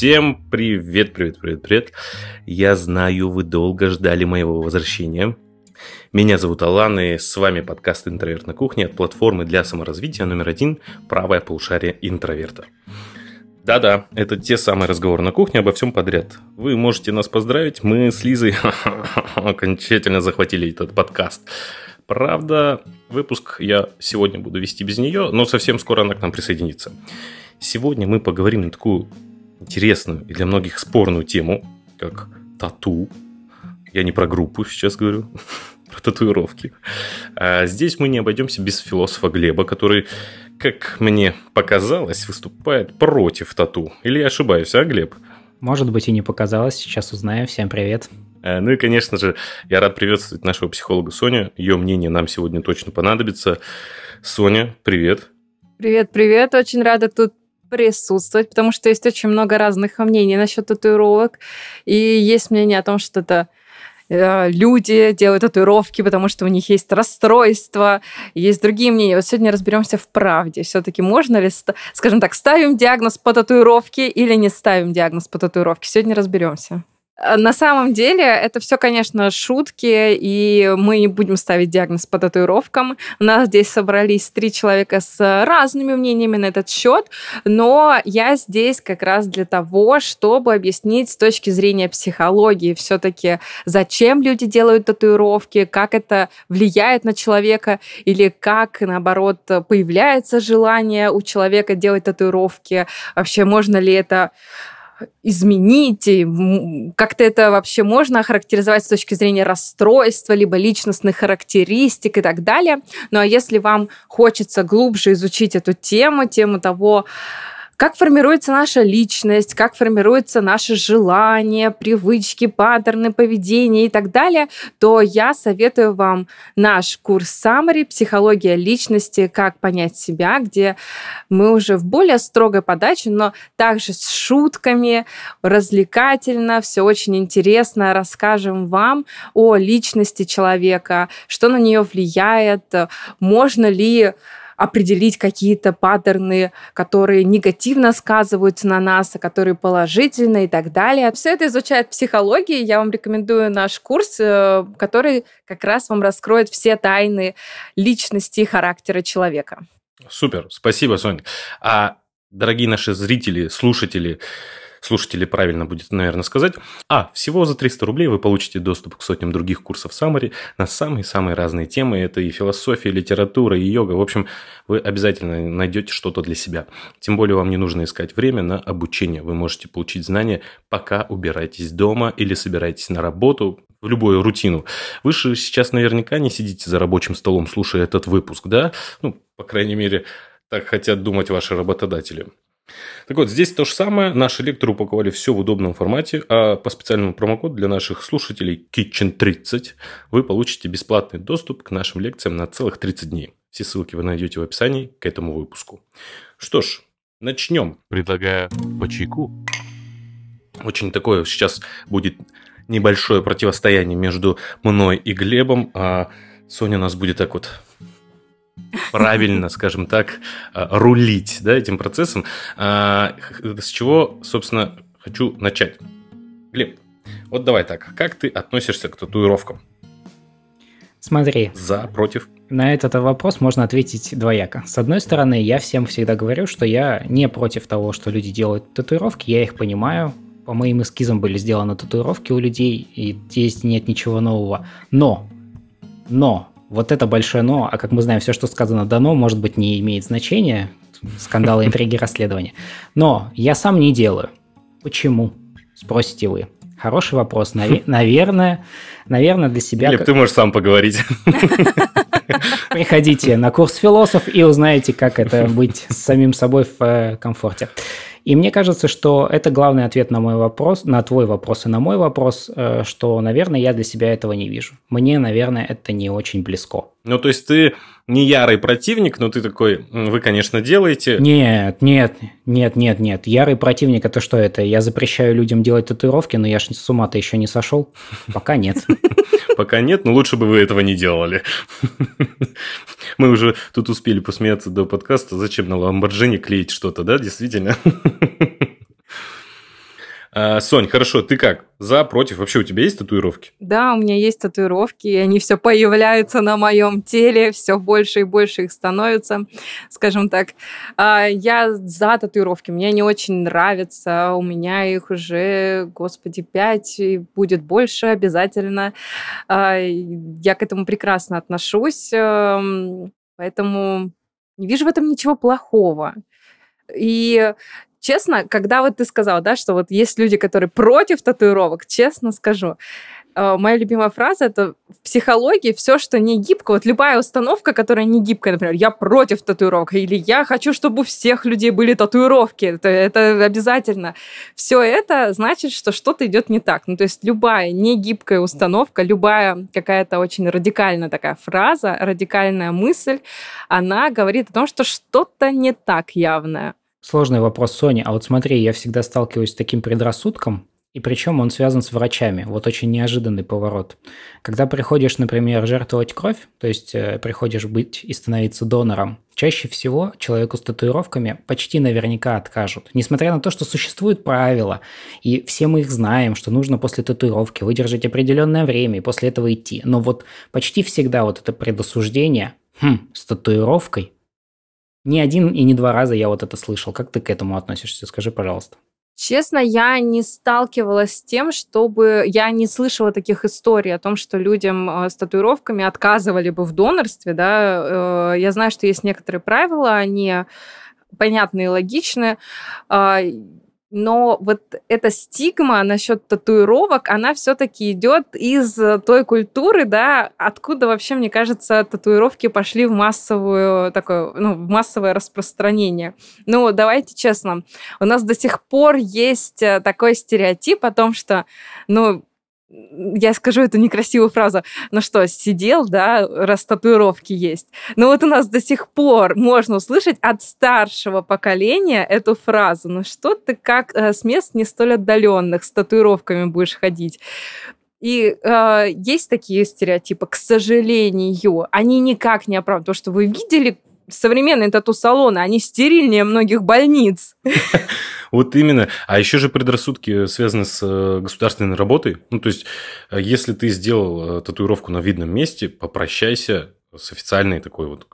Всем привет, привет, привет, привет. Я знаю, вы долго ждали моего возвращения. Меня зовут Алан, и с вами подкаст «Интроверт на кухне» от платформы для саморазвития номер один «Правое полушарие интроверта». Да-да, это те самые разговоры на кухне обо всем подряд. Вы можете нас поздравить, мы с Лизой окончательно захватили этот подкаст. Правда, выпуск я сегодня буду вести без нее, но совсем скоро она к нам присоединится. Сегодня мы поговорим на такую интересную и для многих спорную тему, как тату. Я не про группу сейчас говорю, про татуировки. А здесь мы не обойдемся без философа Глеба, который, как мне показалось, выступает против тату. Или я ошибаюсь, а, Глеб? Может быть и не показалось, сейчас узнаем. Всем привет. А, ну и, конечно же, я рад приветствовать нашего психолога Соню. Ее мнение нам сегодня точно понадобится. Соня, привет. Привет, привет. Очень рада тут присутствовать, потому что есть очень много разных мнений насчет татуировок. И есть мнение о том, что это э, люди делают татуировки, потому что у них есть расстройство, есть другие мнения. Вот сегодня разберемся в правде. Все-таки можно ли, скажем так, ставим диагноз по татуировке или не ставим диагноз по татуировке? Сегодня разберемся. Э, на самом деле это все, конечно, шутки, и мы не будем ставить диагноз по татуировкам. У нас здесь собрались три человека с разными мнениями на этот счет, но я здесь как раз для того, чтобы объяснить с точки зрения психологии все-таки, зачем люди делают татуировки, как это влияет на человека, или как, наоборот, появляется желание у человека делать татуировки, вообще можно ли это изменить? Как-то это вообще можно охарактеризовать с точки зрения расстройства, либо личностных характеристик и так далее. Ну а если вам хочется глубже изучить эту тему, тему того, как формируется наша личность, как формируются наши желания, привычки, паттерны поведения и так далее, то я советую вам наш курс Summary «Психология личности. Как понять себя», где мы уже в более строгой подаче, но также с шутками, развлекательно, все очень интересно расскажем вам о личности человека, что на нее влияет, можно ли определить какие-то паттерны, которые негативно сказываются на нас, а которые положительно и так далее. Все это изучает психология. Я вам рекомендую наш курс, э, который как раз вам раскроет все тайны личности и характера человека. Супер, спасибо, Соня. А дорогие наши зрители, слушатели, слушатели правильно будет, наверное, сказать. А, всего за 300 рублей вы получите доступ к сотням других курсов Summary на самые-самые разные темы. Это и философия, и литература, и йога. В общем, вы обязательно найдете что-то для себя. Тем более вам не нужно искать время на обучение. Вы можете получить знания, пока убираетесь дома или собираетесь на работу, в любую рутину. Вы же сейчас наверняка не сидите за рабочим столом, слушая этот выпуск, да? Ну, по крайней мере, так хотят думать ваши работодатели. Так вот, здесь то же самое. Наши лекторы упаковали все в удобном формате, а по специальному промокоду для наших слушателей Kitchen30 вы получите бесплатный доступ к нашим лекциям на целых 30 дней. Все ссылки вы найдете в описании к этому выпуску. Что ж, начнем. Предлагаю по чайку. Очень такое сейчас будет небольшое противостояние между мной и Глебом, а Соня нас будет так вот правильно, скажем так, э, рулить да, этим процессом. А, с чего, собственно, хочу начать. Глеб, вот давай так, как ты относишься к татуировкам? Смотри. За, против? На этот вопрос можно ответить двояко. С одной стороны, я всем всегда говорю, что я не против того, что люди делают татуировки, я их понимаю. По моим эскизам были сделаны татуировки у людей, и здесь нет ничего нового. Но, но, вот это большое «но», а как мы знаем, все, что сказано «дано», может быть, не имеет значения, скандалы, интриги, расследования. Но я сам не делаю. Почему? Спросите вы. Хороший вопрос. Наве- наверное, наверное, для себя... Или как... ты можешь сам поговорить. Приходите на курс философ и узнаете, как это быть с самим собой в э, комфорте. И мне кажется, что это главный ответ на мой вопрос, на твой вопрос и на мой вопрос, э, что, наверное, я для себя этого не вижу. Мне, наверное, это не очень близко. Ну, то есть ты не ярый противник, но ты такой, вы, конечно, делаете. Нет, нет, нет, нет, нет. Ярый противник это что это? Я запрещаю людям делать татуировки, но я ж с ума-то еще не сошел. Пока нет. Пока нет, но лучше бы вы этого не делали. Мы уже тут успели посмеяться до подкаста. Зачем на Ламборджини клеить что-то, да, действительно? А, Сонь, хорошо, ты как? За, против? Вообще у тебя есть татуировки? Да, у меня есть татуировки, и они все появляются на моем теле, все больше и больше их становится, скажем так. А, я за татуировки, мне они очень нравятся, у меня их уже, господи, пять, и будет больше обязательно. А, я к этому прекрасно отношусь, эм, поэтому не вижу в этом ничего плохого. И честно, когда вот ты сказал, да, что вот есть люди, которые против татуировок, честно скажу, э, моя любимая фраза это в психологии все, что не гибко, вот любая установка, которая не гибкая, например, я против татуировок, или я хочу, чтобы у всех людей были татуировки, это, это обязательно. Все это значит, что что-то идет не так. Ну, то есть любая негибкая установка, любая какая-то очень радикальная такая фраза, радикальная мысль, она говорит о том, что что-то не так явное. Сложный вопрос, Соня. А вот смотри, я всегда сталкиваюсь с таким предрассудком, и причем он связан с врачами. Вот очень неожиданный поворот. Когда приходишь, например, жертвовать кровь, то есть э, приходишь быть и становиться донором, чаще всего человеку с татуировками почти наверняка откажут. Несмотря на то, что существуют правила, и все мы их знаем, что нужно после татуировки выдержать определенное время и после этого идти. Но вот почти всегда вот это предосуждение, хм, с татуировкой не один и не два раза я вот это слышал. Как ты к этому относишься? Скажи, пожалуйста. Честно, я не сталкивалась с тем, чтобы... Я не слышала таких историй о том, что людям э, с татуировками отказывали бы в донорстве, да. Э, я знаю, что есть некоторые правила, они понятные и логичные. Но вот эта стигма насчет татуировок, она все-таки идет из той культуры, да, откуда вообще, мне кажется, татуировки пошли в массовую такое, ну, в массовое распространение. Ну, давайте честно, у нас до сих пор есть э, такой стереотип о том, что, ну, я скажу эту некрасивую фразу, ну что, сидел, да, раз татуировки есть. Но вот у нас до сих пор можно услышать от старшего поколения эту фразу. Ну что ты как э, с мест не столь отдаленных с татуировками будешь ходить? И э, есть такие стереотипы, к сожалению, они никак не оправданы. То, что вы видели современные тату-салоны, они стерильнее многих больниц. Вот именно. А еще же предрассудки связаны с э, государственной работой. Ну, то есть, э, если ты сделал э, татуировку на видном месте, попрощайся с официальной такой вот,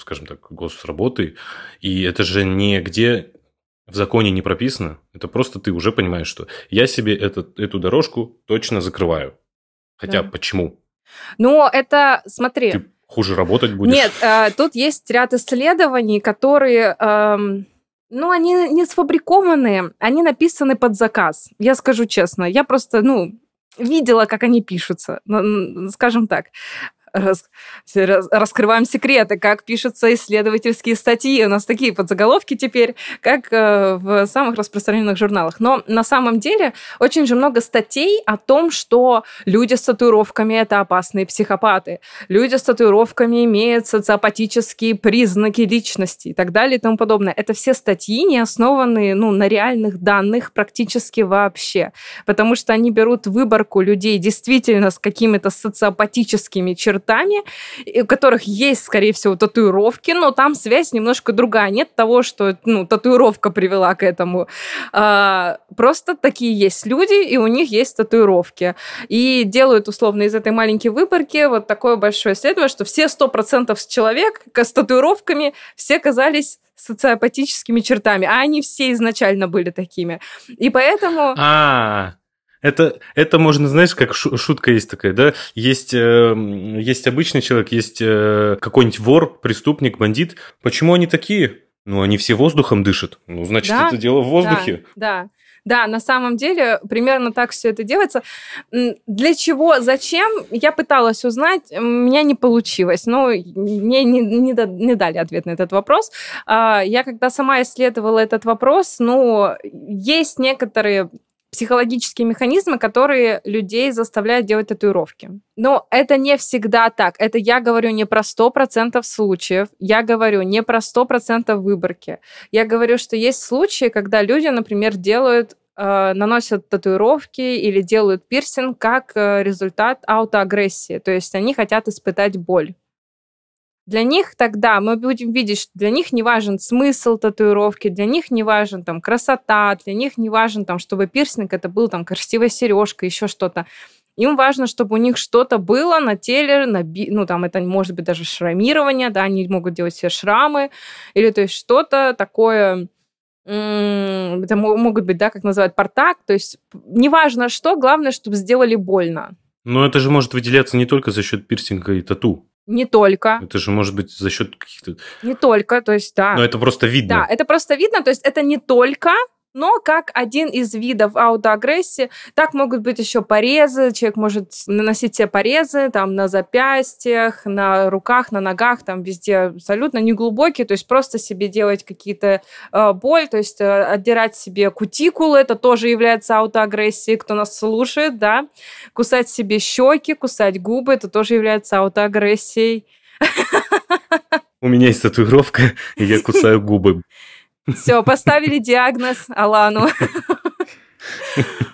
скажем так, госработой. И это же нигде в законе не прописано. Это просто ты уже понимаешь, что я себе этот, эту дорожку точно закрываю. Хотя да. почему? Ну, это, смотри... Ты хуже работать будешь? Нет, э, тут есть ряд исследований, которые... Э, ну, они не сфабрикованные, они написаны под заказ. Я скажу честно, я просто, ну, видела, как они пишутся, скажем так рас, раскрываем секреты, как пишутся исследовательские статьи. У нас такие подзаголовки теперь, как э, в самых распространенных журналах. Но на самом деле очень же много статей о том, что люди с татуировками – это опасные психопаты. Люди с татуировками имеют социопатические признаки личности и так далее и тому подобное. Это все статьи, не основанные ну, на реальных данных практически вообще. Потому что они берут выборку людей действительно с какими-то социопатическими чертами чертами, у которых есть, скорее всего, татуировки, но там связь немножко другая. Нет того, что ну, татуировка привела к этому. А, просто такие есть люди, и у них есть татуировки. И делают, условно, из этой маленькой выборки вот такое большое исследование, что все 100% человек с татуировками все казались социопатическими чертами, а они все изначально были такими. И поэтому... А, это, это можно, знаешь, как шутка есть такая, да? Есть, э, есть обычный человек, есть э, какой-нибудь вор, преступник, бандит. Почему они такие? Ну, они все воздухом дышат. Ну, значит, да? это дело в воздухе. Да, да. Да, на самом деле примерно так все это делается. Для чего, зачем, я пыталась узнать, у меня не получилось. Ну, мне не, не, не дали ответ на этот вопрос. А, я когда сама исследовала этот вопрос, ну, есть некоторые психологические механизмы, которые людей заставляют делать татуировки. Но это не всегда так. Это я говорю не про 100% случаев, я говорю не про 100% выборки. Я говорю, что есть случаи, когда люди, например, делают э, наносят татуировки или делают пирсинг как э, результат аутоагрессии. То есть они хотят испытать боль. Для них тогда мы будем видеть, что для них не важен смысл татуировки, для них не важен там красота, для них не важен там, чтобы пирсинг это был там красивая сережка, еще что-то. Им важно, чтобы у них что-то было на теле, на би... ну, там, это может быть даже шрамирование, да, они могут делать все шрамы, или то есть что-то такое, это могут быть, да, как называют, портак, то есть неважно что, главное, чтобы сделали больно. Но это же может выделяться не только за счет пирсинга и тату. Не только. Это же может быть за счет каких-то... Не только, то есть, да. Но это просто видно. Да, это просто видно, то есть это не только, но как один из видов аутоагрессии, так могут быть еще порезы. Человек может наносить себе порезы там на запястьях, на руках, на ногах, там везде абсолютно неглубокие, то есть просто себе делать какие-то э, боль, то есть э, отдирать себе кутикулы, это тоже является аутоагрессией, кто нас слушает, да. Кусать себе щеки, кусать губы, это тоже является аутоагрессией. У меня есть татуировка, я кусаю губы. Все, поставили диагноз Алану.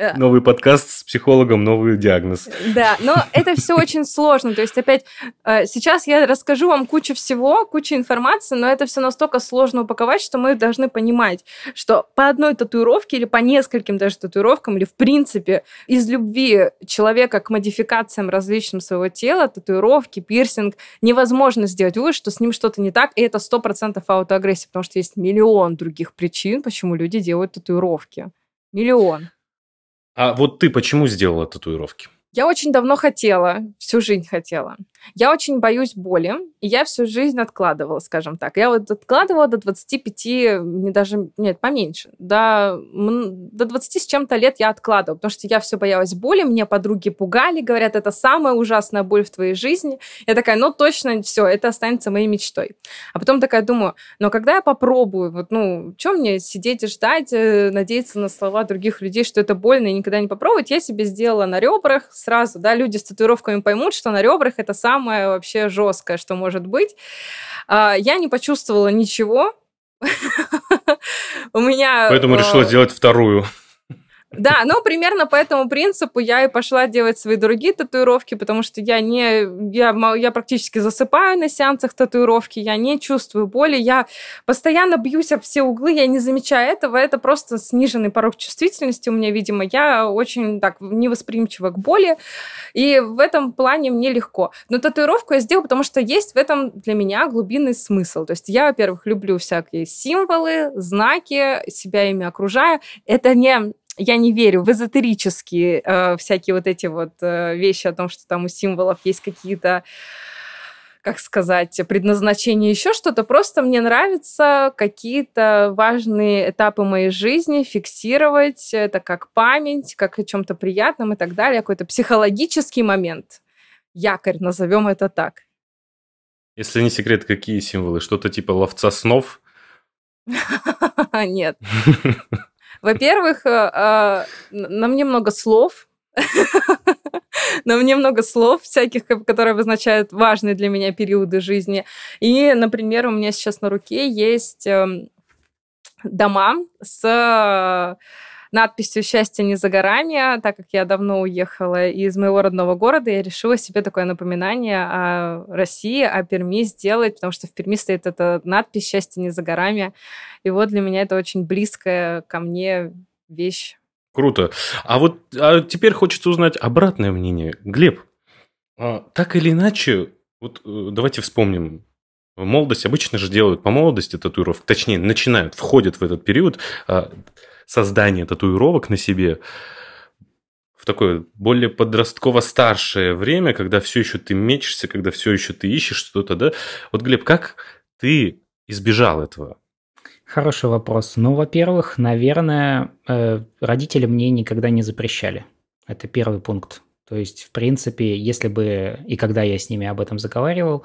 Э, новый подкаст с психологом, новый диагноз. Да, но это все очень сложно. То есть, опять, э, сейчас я расскажу вам кучу всего, кучу информации, но это все настолько сложно упаковать, что мы должны понимать, что по одной татуировке или по нескольким даже татуировкам, или в принципе из любви человека к модификациям различным своего тела, татуировки, пирсинг, невозможно сделать вывод, что с ним что-то не так, и это 100% аутоагрессия, потому что есть миллион других причин, почему люди делают татуировки. Миллион. А вот ты почему сделала татуировки? Я очень давно хотела, всю жизнь хотела. Я очень боюсь боли, и я всю жизнь откладывала, скажем так. Я вот откладывала до 25, не даже, нет, поменьше, до, до 20 с чем-то лет я откладывала, потому что я все боялась боли, мне подруги пугали, говорят, это самая ужасная боль в твоей жизни. Я такая, ну точно, все, это останется моей мечтой. А потом такая думаю, но когда я попробую, вот, ну, что мне сидеть и ждать, э, надеяться на слова других людей, что это больно и никогда не попробовать, я себе сделала на ребрах, сразу, да, люди с татуировками поймут, что на ребрах это самое вообще жесткое, что может быть. А, я не почувствовала ничего. У меня... Поэтому решила сделать вторую. Да, ну, примерно по этому принципу я и пошла делать свои другие татуировки, потому что я не... Я, я практически засыпаю на сеансах татуировки, я не чувствую боли, я постоянно бьюсь об все углы, я не замечаю этого, это просто сниженный порог чувствительности у меня, видимо. Я очень так невосприимчива к боли, и в этом плане мне легко. Но татуировку я сделала, потому что есть в этом для меня глубинный смысл. То есть я, во-первых, люблю всякие символы, знаки, себя ими окружаю. Это не я не верю в эзотерические э, всякие вот эти вот э, вещи о том, что там у символов есть какие-то как сказать, предназначение, еще что-то. Просто мне нравится какие-то важные этапы моей жизни фиксировать. Это как память, как о чем-то приятном и так далее. Какой-то психологический момент. Якорь, назовем это так. Если не секрет, какие символы? Что-то типа ловца снов? Нет. Во-первых, э, э, на мне много слов, на мне много слов всяких, которые обозначают важные для меня периоды жизни. И, например, у меня сейчас на руке есть эм, дома с надписью «Счастье не за горами». Так как я давно уехала из моего родного города, я решила себе такое напоминание о России, о Перми сделать, потому что в Перми стоит эта надпись «Счастье не за горами». И вот для меня это очень близкая ко мне вещь. Круто. А вот а теперь хочется узнать обратное мнение. Глеб, а, так или иначе, вот э, давайте вспомним, молодость обычно же делают по молодости татуировок, точнее, начинают, входят в этот период создания татуировок на себе в такое более подростково-старшее время, когда все еще ты мечешься, когда все еще ты ищешь что-то, да? Вот, Глеб, как ты избежал этого? Хороший вопрос. Ну, во-первых, наверное, э, родители мне никогда не запрещали. Это первый пункт. То есть, в принципе, если бы и когда я с ними об этом заговаривал,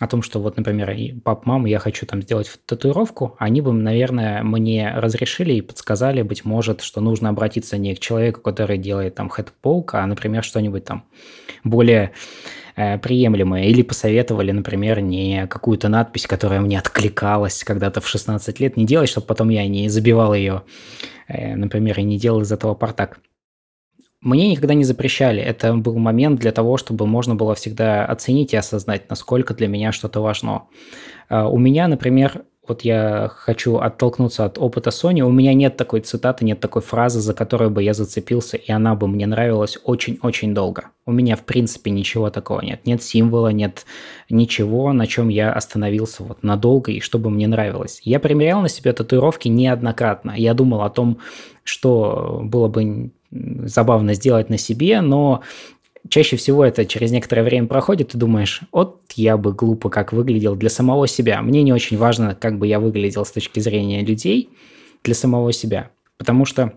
о том, что вот, например, пап, мама, я хочу там сделать татуировку, они бы, наверное, мне разрешили и подсказали, быть может, что нужно обратиться не к человеку, который делает там хэт-полк, а, например, что-нибудь там более Э, приемлемые. Или посоветовали, например, не какую-то надпись, которая мне откликалась когда-то в 16 лет, не делать, чтобы потом я не забивал ее, э, например, и не делал из этого портак. Мне никогда не запрещали. Это был момент для того, чтобы можно было всегда оценить и осознать, насколько для меня что-то важно. А, у меня, например, вот я хочу оттолкнуться от опыта Sony. У меня нет такой цитаты, нет такой фразы, за которую бы я зацепился, и она бы мне нравилась очень-очень долго. У меня, в принципе, ничего такого нет. Нет символа, нет ничего, на чем я остановился вот надолго и чтобы мне нравилось. Я примерял на себя татуировки неоднократно. Я думал о том, что было бы забавно сделать на себе, но чаще всего это через некоторое время проходит, и думаешь, вот я бы глупо как выглядел для самого себя. Мне не очень важно, как бы я выглядел с точки зрения людей для самого себя. Потому что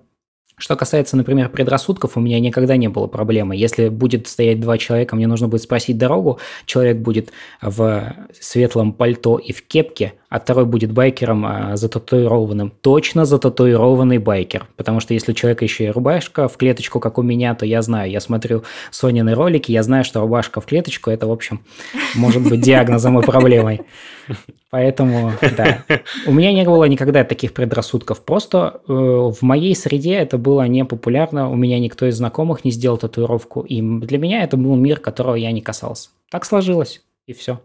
что касается, например, предрассудков, у меня никогда не было проблемы. Если будет стоять два человека, мне нужно будет спросить дорогу, человек будет в светлом пальто и в кепке, а второй будет байкером а, зататуированным. Точно зататуированный байкер. Потому что если у человека еще и рубашка в клеточку, как у меня, то я знаю, я смотрю Сонины ролики, я знаю, что рубашка в клеточку, это, в общем, может быть диагнозом и проблемой. Поэтому, да. У меня не было никогда таких предрассудков. Просто э, в моей среде это было не популярно. У меня никто из знакомых не сделал татуировку. И для меня это был мир, которого я не касался. Так сложилось, и все.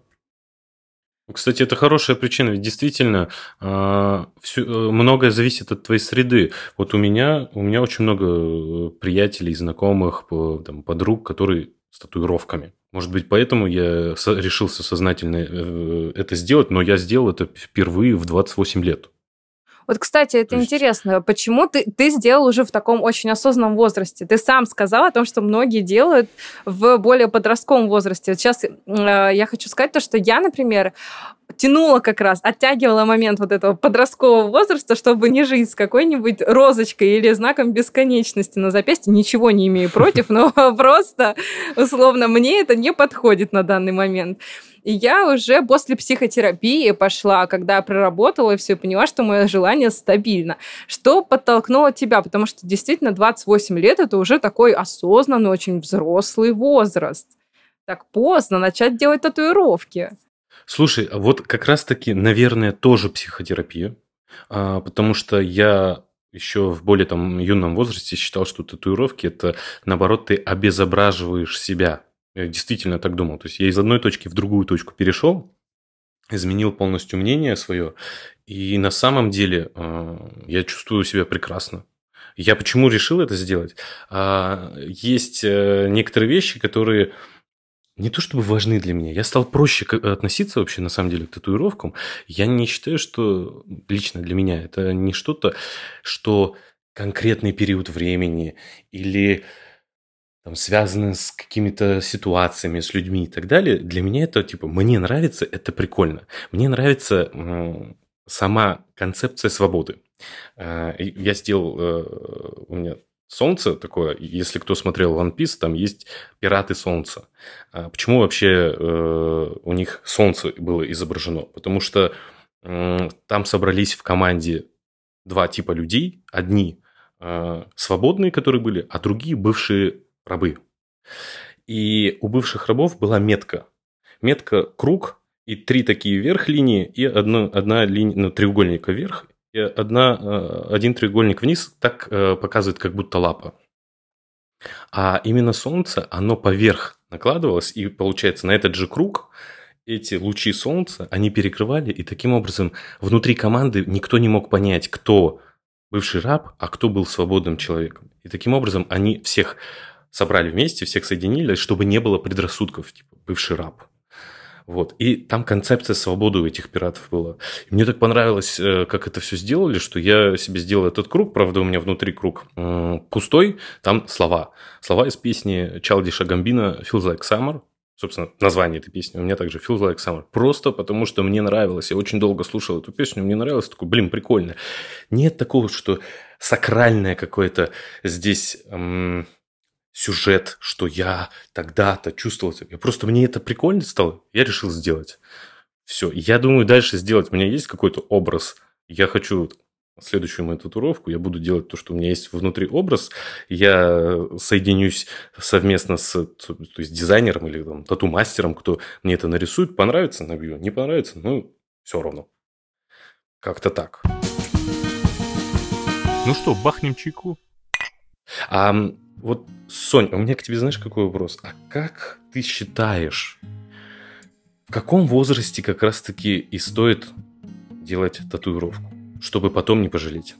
Кстати, это хорошая причина, ведь действительно все, э, многое зависит от твоей среды. Вот у меня, у меня очень много э, приятелей, знакомых, там, подруг, которые с татуировками. Может быть, поэтому я решился сознательно э, это сделать, но я сделал это впервые в 28 лет. Вот, кстати, это есть... интересно. Почему ты, ты сделал уже в таком очень осознанном возрасте? Ты сам сказал о том, что многие делают в более подростковом возрасте. Вот сейчас э, я хочу сказать то, что я, например, тянула как раз, оттягивала момент вот этого подросткового возраста, чтобы не жить с какой-нибудь розочкой или знаком бесконечности на запястье. Ничего не имею против, но просто, условно, мне это не подходит на данный момент. И я уже после психотерапии пошла, когда проработала и все, поняла, что мое желание стабильно. Что подтолкнуло тебя? Потому что действительно 28 лет это уже такой осознанный, очень взрослый возраст. Так поздно начать делать татуировки. Слушай, а вот как раз-таки, наверное, тоже психотерапия, а, потому что я еще в более там юном возрасте считал, что татуировки это наоборот ты обезображиваешь себя. Я действительно так думал. То есть я из одной точки в другую точку перешел, изменил полностью мнение свое, и на самом деле э, я чувствую себя прекрасно. Я почему решил это сделать? А, есть э, некоторые вещи, которые не то чтобы важны для меня. Я стал проще относиться вообще на самом деле к татуировкам. Я не считаю, что лично для меня это не что-то, что конкретный период времени или там, связаны с какими-то ситуациями, с людьми и так далее, для меня это типа, мне нравится, это прикольно. Мне нравится сама концепция свободы. А, я сделал, э, у меня солнце такое, если кто смотрел One Piece, там есть пираты солнца. А почему вообще э, у них солнце было изображено? Потому что там собрались в команде два типа людей. Одни э, свободные, которые были, а другие бывшие рабы. И у бывших рабов была метка. Метка круг и три такие вверх линии и одна, одна линия, ну, треугольника вверх одна, э, один треугольник вниз. Так э, показывает, как будто лапа. А именно солнце, оно поверх накладывалось, и получается на этот же круг эти лучи солнца, они перекрывали, и таким образом внутри команды никто не мог понять, кто бывший раб, а кто был свободным человеком. И таким образом они всех собрали вместе, всех соединили, чтобы не было предрассудков, типа бывший раб. Вот. И там концепция свободы у этих пиратов была. Мне так понравилось, э, как это все сделали, что я себе сделал этот круг. Правда, у меня внутри круг пустой. Там слова. Слова из песни Чалдиша Гамбина «Feels like summer». Собственно, название этой песни у меня также «Feels like summer». Просто потому, что мне нравилось. Я очень долго слушал эту песню, мне нравилось. Такой, блин, прикольно. Нет такого, что сакральное какое-то здесь... Эм сюжет, что я тогда-то чувствовал. Я просто мне это прикольно стало, я решил сделать. Все. Я думаю, дальше сделать. У меня есть какой-то образ. Я хочу следующую мою татуировку, я буду делать то, что у меня есть внутри образ, я соединюсь совместно с то есть дизайнером или там, тату-мастером, кто мне это нарисует, понравится, набью, не понравится, ну, все равно. Как-то так. Ну что, бахнем чайку? А Вот, Сонь, у меня к тебе знаешь какой вопрос? А как ты считаешь, в каком возрасте как раз-таки и стоит делать татуировку, чтобы потом не пожалеть?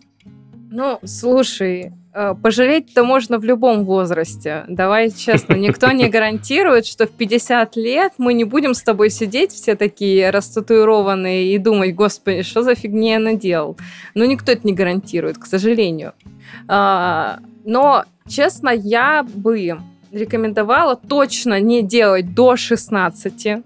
Ну, слушай, э, пожалеть-то можно в любом возрасте. Давай честно, никто не гарантирует, что в 50 лет мы не будем с тобой сидеть все такие растатуированные и думать, господи, что за фигня я наделал. Ну, никто это не гарантирует, к сожалению. Но, честно, я бы рекомендовала точно не делать до 16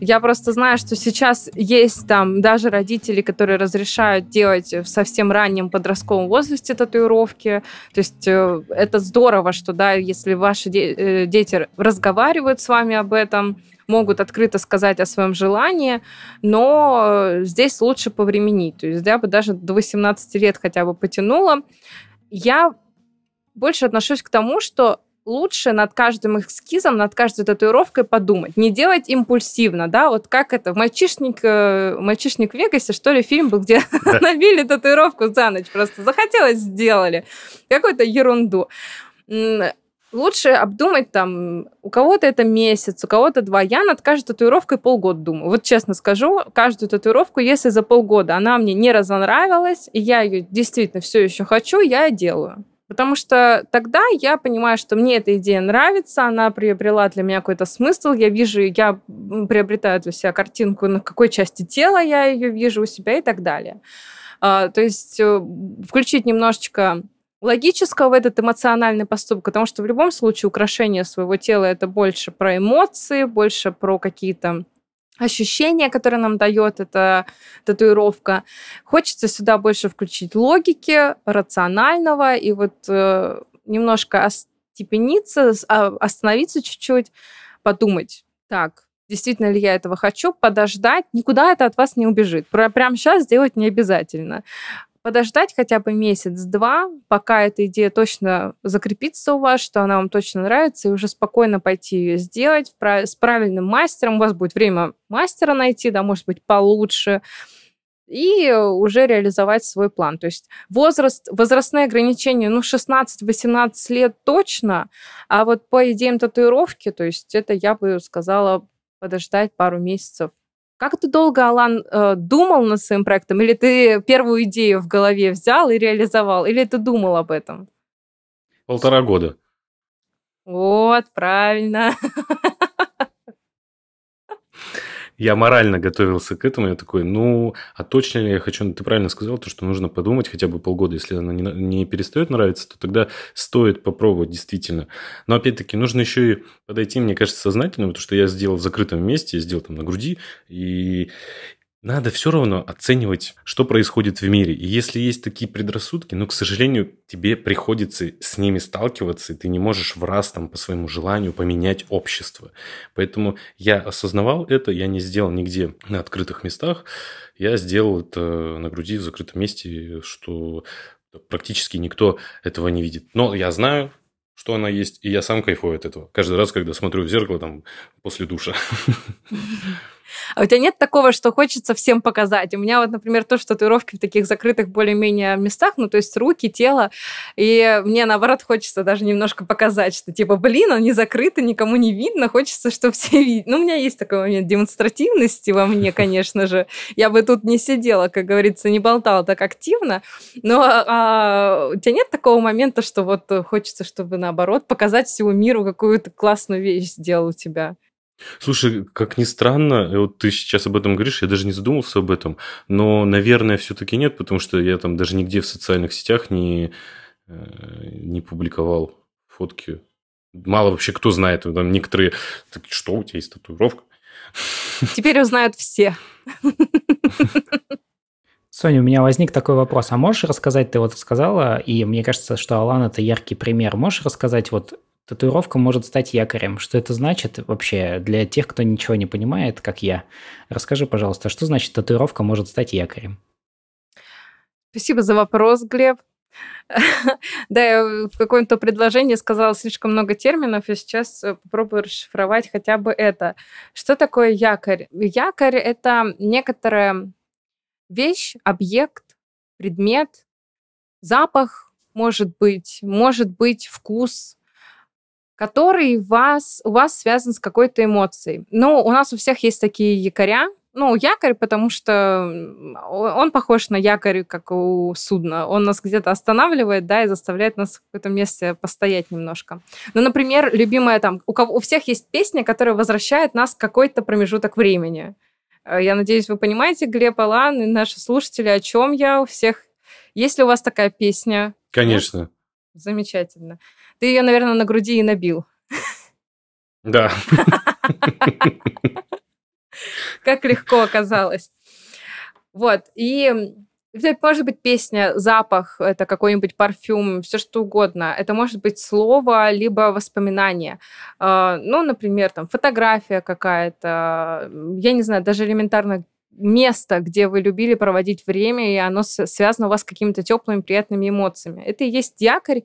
я просто знаю, что сейчас есть там даже родители, которые разрешают делать в совсем раннем подростковом возрасте татуировки. То есть э, это здорово, что да, если ваши э, дети разговаривают с вами об этом, могут открыто сказать о своем желании, но здесь лучше повременить. То есть я бы даже до 18 лет хотя бы потянула. Я больше отношусь к тому, что лучше над каждым эскизом, над каждой татуировкой подумать. Не делать импульсивно, да, вот как это, мальчишник, э, мальчишник в Вегасе, что ли, фильм был, где набили татуировку за ночь, просто захотелось, сделали. Какую-то ерунду. Лучше обдумать там, у кого-то это месяц, у кого-то два. Я над каждой татуировкой полгода думаю. Вот честно скажу, каждую татуировку, если за полгода она мне не разонравилась, и я ее действительно все еще хочу, я делаю. Потому что тогда я понимаю, что мне эта идея нравится, она приобрела для меня какой-то смысл, я вижу, я приобретаю для себя картинку, на какой части тела я ее вижу у себя и так далее. А, то есть э, включить немножечко логического в этот эмоциональный поступок, потому что в любом случае украшение своего тела это больше про эмоции, больше про какие-то ощущения, которые нам дает эта татуировка. Хочется сюда больше включить логики, рационального и вот э, немножко остепениться, а, остановиться чуть-чуть, подумать, так, действительно ли я этого хочу, подождать, никуда это от вас не убежит. Прямо сейчас сделать не обязательно подождать хотя бы месяц-два, пока эта идея точно закрепится у вас, что она вам точно нравится, и уже спокойно пойти ее сделать с правильным мастером. У вас будет время мастера найти, да, может быть, получше, и уже реализовать свой план. То есть возраст, возрастные ограничения, ну, 16-18 лет точно, а вот по идеям татуировки, то есть это я бы сказала подождать пару месяцев как ты долго, Алан, э, думал над своим проектом? Или ты первую идею в голове взял и реализовал? Или ты думал об этом? Полтора года. Вот, правильно. я морально готовился к этому. Я такой, ну, а точно ли я хочу? Ты правильно сказал, то, что нужно подумать хотя бы полгода. Если она не, не перестает нравиться, то тогда стоит попробовать действительно. Но опять-таки нужно еще и подойти, мне кажется, сознательно, потому что я сделал в закрытом месте, я сделал там на груди, и надо все равно оценивать, что происходит в мире. И если есть такие предрассудки, ну, к сожалению, тебе приходится с ними сталкиваться, и ты не можешь в раз там по своему желанию поменять общество. Поэтому я осознавал это, я не сделал нигде на открытых местах, я сделал это на груди в закрытом месте, что практически никто этого не видит. Но я знаю, что она есть, и я сам кайфую от этого. Каждый раз, когда смотрю в зеркало там после душа. А у тебя нет такого, что хочется всем показать? У меня вот, например, тоже татуировки в таких закрытых более-менее местах, ну, то есть руки, тело, и мне, наоборот, хочется даже немножко показать, что, типа, блин, он не закрыт, никому не видно, хочется, чтобы все видели. Ну, у меня есть такой момент демонстративности во мне, конечно же. Я бы тут не сидела, как говорится, не болтала так активно, но а, у тебя нет такого момента, что вот хочется, чтобы, наоборот, показать всему миру, какую-то классную вещь сделал у тебя? Слушай, как ни странно, вот ты сейчас об этом говоришь, я даже не задумывался об этом, но, наверное, все-таки нет, потому что я там даже нигде в социальных сетях не, э, не публиковал фотки. Мало вообще кто знает, там некоторые, так, что у тебя есть татуировка? Теперь узнают все. Соня, у меня возник такой вопрос. А можешь рассказать, ты вот сказала, и мне кажется, что Алан это яркий пример. Можешь рассказать вот Татуировка может стать якорем. Что это значит вообще для тех, кто ничего не понимает, как я? Расскажи, пожалуйста, что значит татуировка может стать якорем? Спасибо за вопрос, Глеб. Да, я в каком-то предложении сказала слишком много терминов, и сейчас попробую расшифровать хотя бы это. Что такое якорь? Якорь — это некоторая вещь, объект, предмет, запах, может быть, может быть, вкус, который вас, у вас связан с какой-то эмоцией. Ну, у нас у всех есть такие якоря, ну, якорь, потому что он похож на якорь, как у судна. Он нас где-то останавливает, да, и заставляет нас в каком-то месте постоять немножко. Ну, например, любимая там, у, кого, у всех есть песня, которая возвращает нас в какой-то промежуток времени. Э, я надеюсь, вы понимаете, Глеб, Алан и наши слушатели, о чем я у всех. Есть ли у вас такая песня? Конечно. Замечательно. Ты ее, наверное, на груди и набил. Да. Как легко оказалось. Вот. И это может быть песня, запах, это какой-нибудь парфюм, все что угодно. Это может быть слово, либо воспоминание. А, ну, например, там фотография какая-то, я не знаю, даже элементарно место, где вы любили проводить время, и оно связано у вас с какими-то теплыми, приятными эмоциями. Это и есть якорь,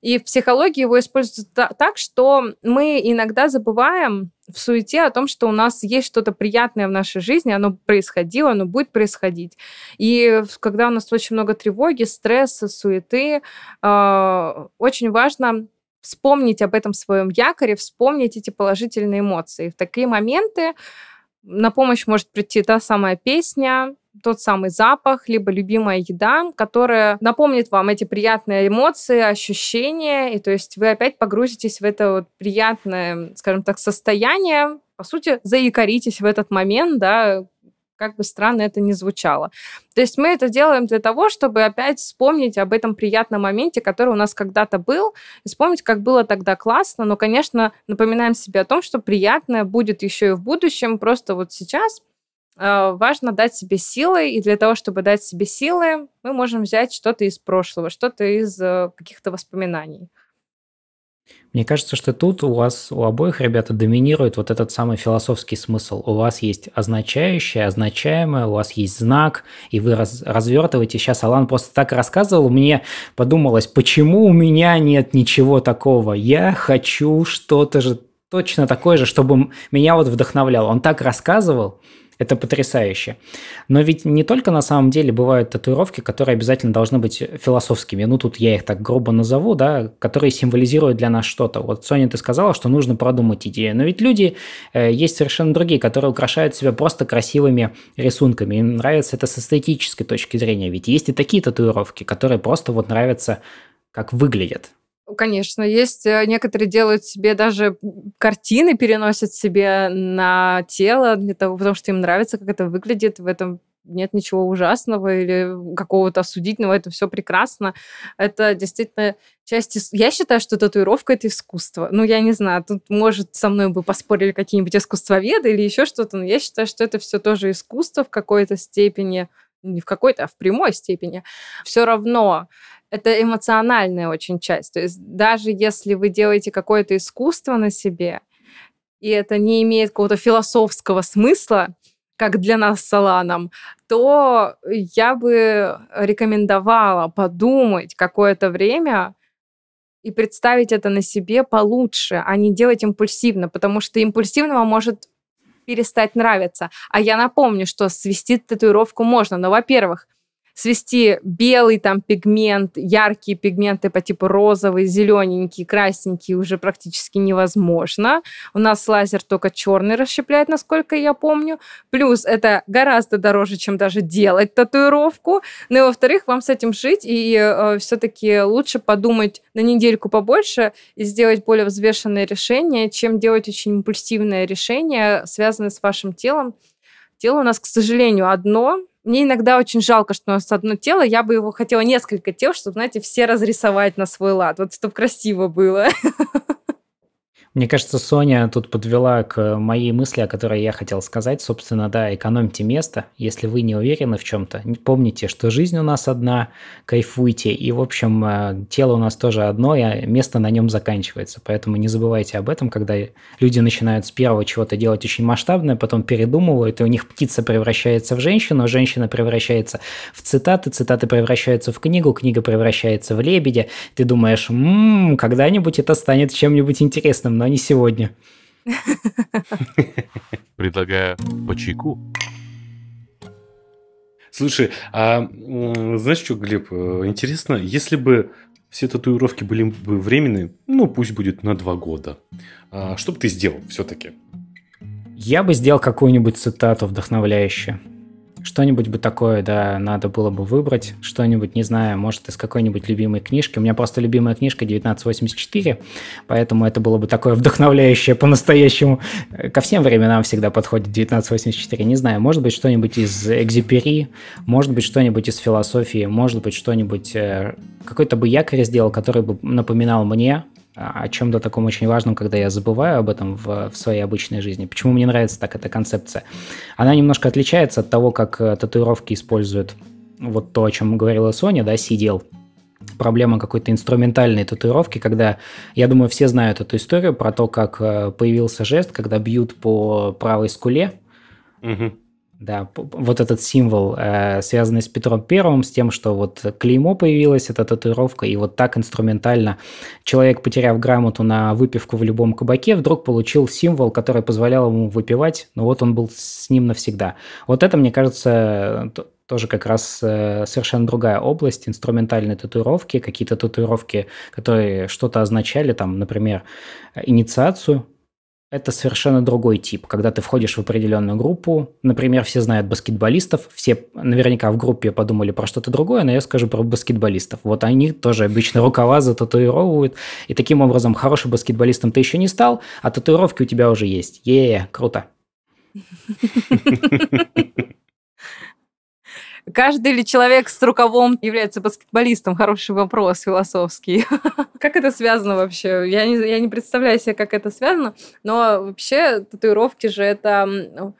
и в психологии его используют так, что мы иногда забываем в суете о том, что у нас есть что-то приятное в нашей жизни, оно происходило, оно будет происходить. И когда у нас очень много тревоги, стресса, суеты, а, очень важно вспомнить об этом своем якоре, вспомнить эти положительные эмоции. В такие моменты на помощь может прийти та самая песня, тот самый запах, либо любимая еда, которая напомнит вам эти приятные эмоции, ощущения, и то есть вы опять погрузитесь в это вот приятное, скажем так, состояние, по сути, заикаритесь в этот момент, да, как бы странно это ни звучало. То есть мы это делаем для того, чтобы опять вспомнить об этом приятном моменте, который у нас когда-то был, и вспомнить, как было тогда классно, но, конечно, напоминаем себе о том, что приятное будет еще и в будущем, просто вот сейчас важно дать себе силы, и для того, чтобы дать себе силы, мы можем взять что-то из прошлого, что-то из э, каких-то воспоминаний. Мне кажется, что тут у вас, у обоих ребята доминирует вот этот самый философский смысл. У вас есть означающее, означаемое, у вас есть знак, и вы раз, развертываете. Сейчас Алан просто так рассказывал, мне подумалось, почему у меня нет ничего такого? Я хочу что-то же точно такое же, чтобы меня вот вдохновляло. Он так рассказывал, это потрясающе. Но ведь не только на самом деле бывают татуировки, которые обязательно должны быть философскими. Ну, тут я их так грубо назову, да, которые символизируют для нас что-то. Вот, Соня, ты сказала, что нужно продумать идею. Но ведь люди э, есть совершенно другие, которые украшают себя просто красивыми рисунками. Им нравится это с эстетической точки зрения. Ведь есть и такие татуировки, которые просто вот нравятся, как выглядят. Конечно, есть э, некоторые делают себе даже картины, переносят себе на тело для того, потому что им нравится, как это выглядит. В этом нет ничего ужасного или какого-то осудительного, это все прекрасно. Это действительно часть... Я считаю, что татуировка — это искусство. Ну, я не знаю, тут, может, со мной бы поспорили какие-нибудь искусствоведы или еще что-то, но я считаю, что это все тоже искусство в какой-то степени, не в какой-то, а в прямой степени. Все равно это эмоциональная очень часть. То есть даже если вы делаете какое-то искусство на себе, и это не имеет какого-то философского смысла, как для нас с Аланом, то я бы рекомендовала подумать какое-то время и представить это на себе получше, а не делать импульсивно, потому что импульсивного может перестать нравиться. А я напомню, что свести татуировку можно, но, во-первых, свести белый там пигмент, яркие пигменты по типу розовый, зелененький, красненький уже практически невозможно. У нас лазер только черный расщепляет, насколько я помню. Плюс это гораздо дороже, чем даже делать татуировку. Ну и во-вторых, вам с этим жить, и э, все-таки лучше подумать на недельку побольше и сделать более взвешенное решение, чем делать очень импульсивное решение, связанное с вашим телом. Тело у нас, к сожалению, одно, мне иногда очень жалко, что у нас одно тело. Я бы его хотела несколько тел, чтобы, знаете, все разрисовать на свой лад. Вот чтобы красиво было. Мне кажется, Соня тут подвела к моей мысли, о которой я хотел сказать. Собственно, да, экономьте место. Если вы не уверены в чем-то, помните, что жизнь у нас одна, кайфуйте. И, в общем, э, тело у нас тоже одно, и место на нем заканчивается. Поэтому не забывайте об этом, когда люди начинают с первого чего-то делать очень масштабное, потом передумывают, и у них птица превращается в женщину, женщина превращается в цитаты, цитаты превращаются в книгу, книга превращается в лебедя. Ты думаешь, м-м, когда-нибудь это станет чем-нибудь интересным но не сегодня. Предлагаю по чайку. Слушай, а знаешь что, Глеб, э, интересно, если бы все татуировки были бы временные, ну пусть будет на два года. А что бы ты сделал все-таки? Я бы сделал какую-нибудь цитату вдохновляющую. Что-нибудь бы такое, да, надо было бы выбрать. Что-нибудь, не знаю, может, из какой-нибудь любимой книжки. У меня просто любимая книжка 1984, поэтому это было бы такое вдохновляющее по-настоящему. Ко всем временам всегда подходит 1984. Не знаю, может быть, что-нибудь из Экзюпери, может быть, что-нибудь из философии, может быть, что-нибудь... Э, какой-то бы якорь сделал, который бы напоминал мне о чем-то таком очень важном, когда я забываю об этом в, в своей обычной жизни. Почему мне нравится так эта концепция? Она немножко отличается от того, как э, татуировки используют вот то, о чем говорила Соня, да, сидел. Проблема какой-то инструментальной татуировки, когда, я думаю, все знают эту историю про то, как э, появился жест, когда бьют по правой скуле, угу. Да, вот этот символ, э, связанный с Петром Первым, с тем, что вот клеймо появилось, эта татуировка, и вот так инструментально человек, потеряв грамоту на выпивку в любом кабаке, вдруг получил символ, который позволял ему выпивать, но вот он был с ним навсегда. Вот это, мне кажется, тоже как раз э, совершенно другая область, инструментальные татуировки, какие-то татуировки, которые что-то означали, там, например, инициацию, это совершенно другой тип, когда ты входишь в определенную группу. Например, все знают баскетболистов, все наверняка в группе подумали про что-то другое, но я скажу про баскетболистов. Вот они тоже обычно рукава зататуировывают, и таким образом хорошим баскетболистом ты еще не стал, а татуировки у тебя уже есть. Е, круто. Каждый ли человек с рукавом является баскетболистом? Хороший вопрос философский. Как это связано вообще? Я не, я не представляю себе, как это связано, но вообще татуировки же это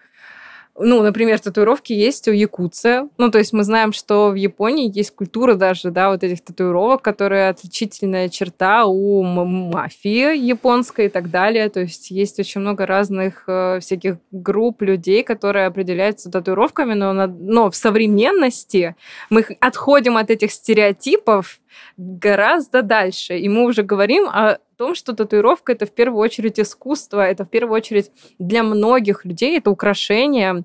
ну, например, татуировки есть у якутцы. Ну, то есть мы знаем, что в Японии есть культура даже, да, вот этих татуировок, которые отличительная черта у мафии японской и так далее. То есть есть очень много разных э, всяких групп людей, которые определяются татуировками, но, на, но в современности мы отходим от этих стереотипов гораздо дальше. И мы уже говорим о том, что татуировка это в первую очередь искусство, это в первую очередь для многих людей это украшение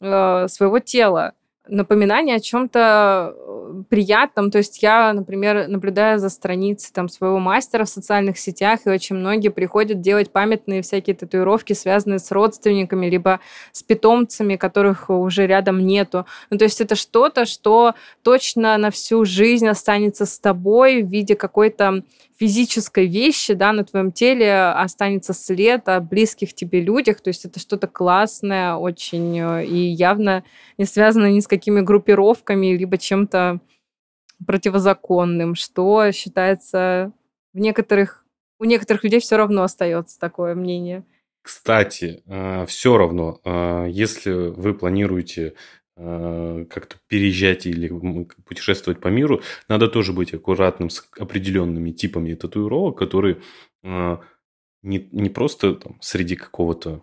э, своего тела напоминание о чем-то э, приятном. То есть я, например, наблюдаю за страницей там, своего мастера в социальных сетях, и очень многие приходят делать памятные всякие татуировки, связанные с родственниками, либо с питомцами, которых уже рядом нету. Ну, то есть это что-то, что точно на всю жизнь останется с тобой в виде какой-то физической вещи, да, на твоем теле останется след о близких тебе людях, то есть это что-то классное очень э, и явно не связано ни с какими группировками, либо чем-то противозаконным, что считается в некоторых, у некоторых людей все равно остается такое мнение. Кстати, э, все равно, э, если вы планируете как-то переезжать или путешествовать по миру, надо тоже быть аккуратным с определенными типами татуировок, которые э, не, не просто там, среди какого-то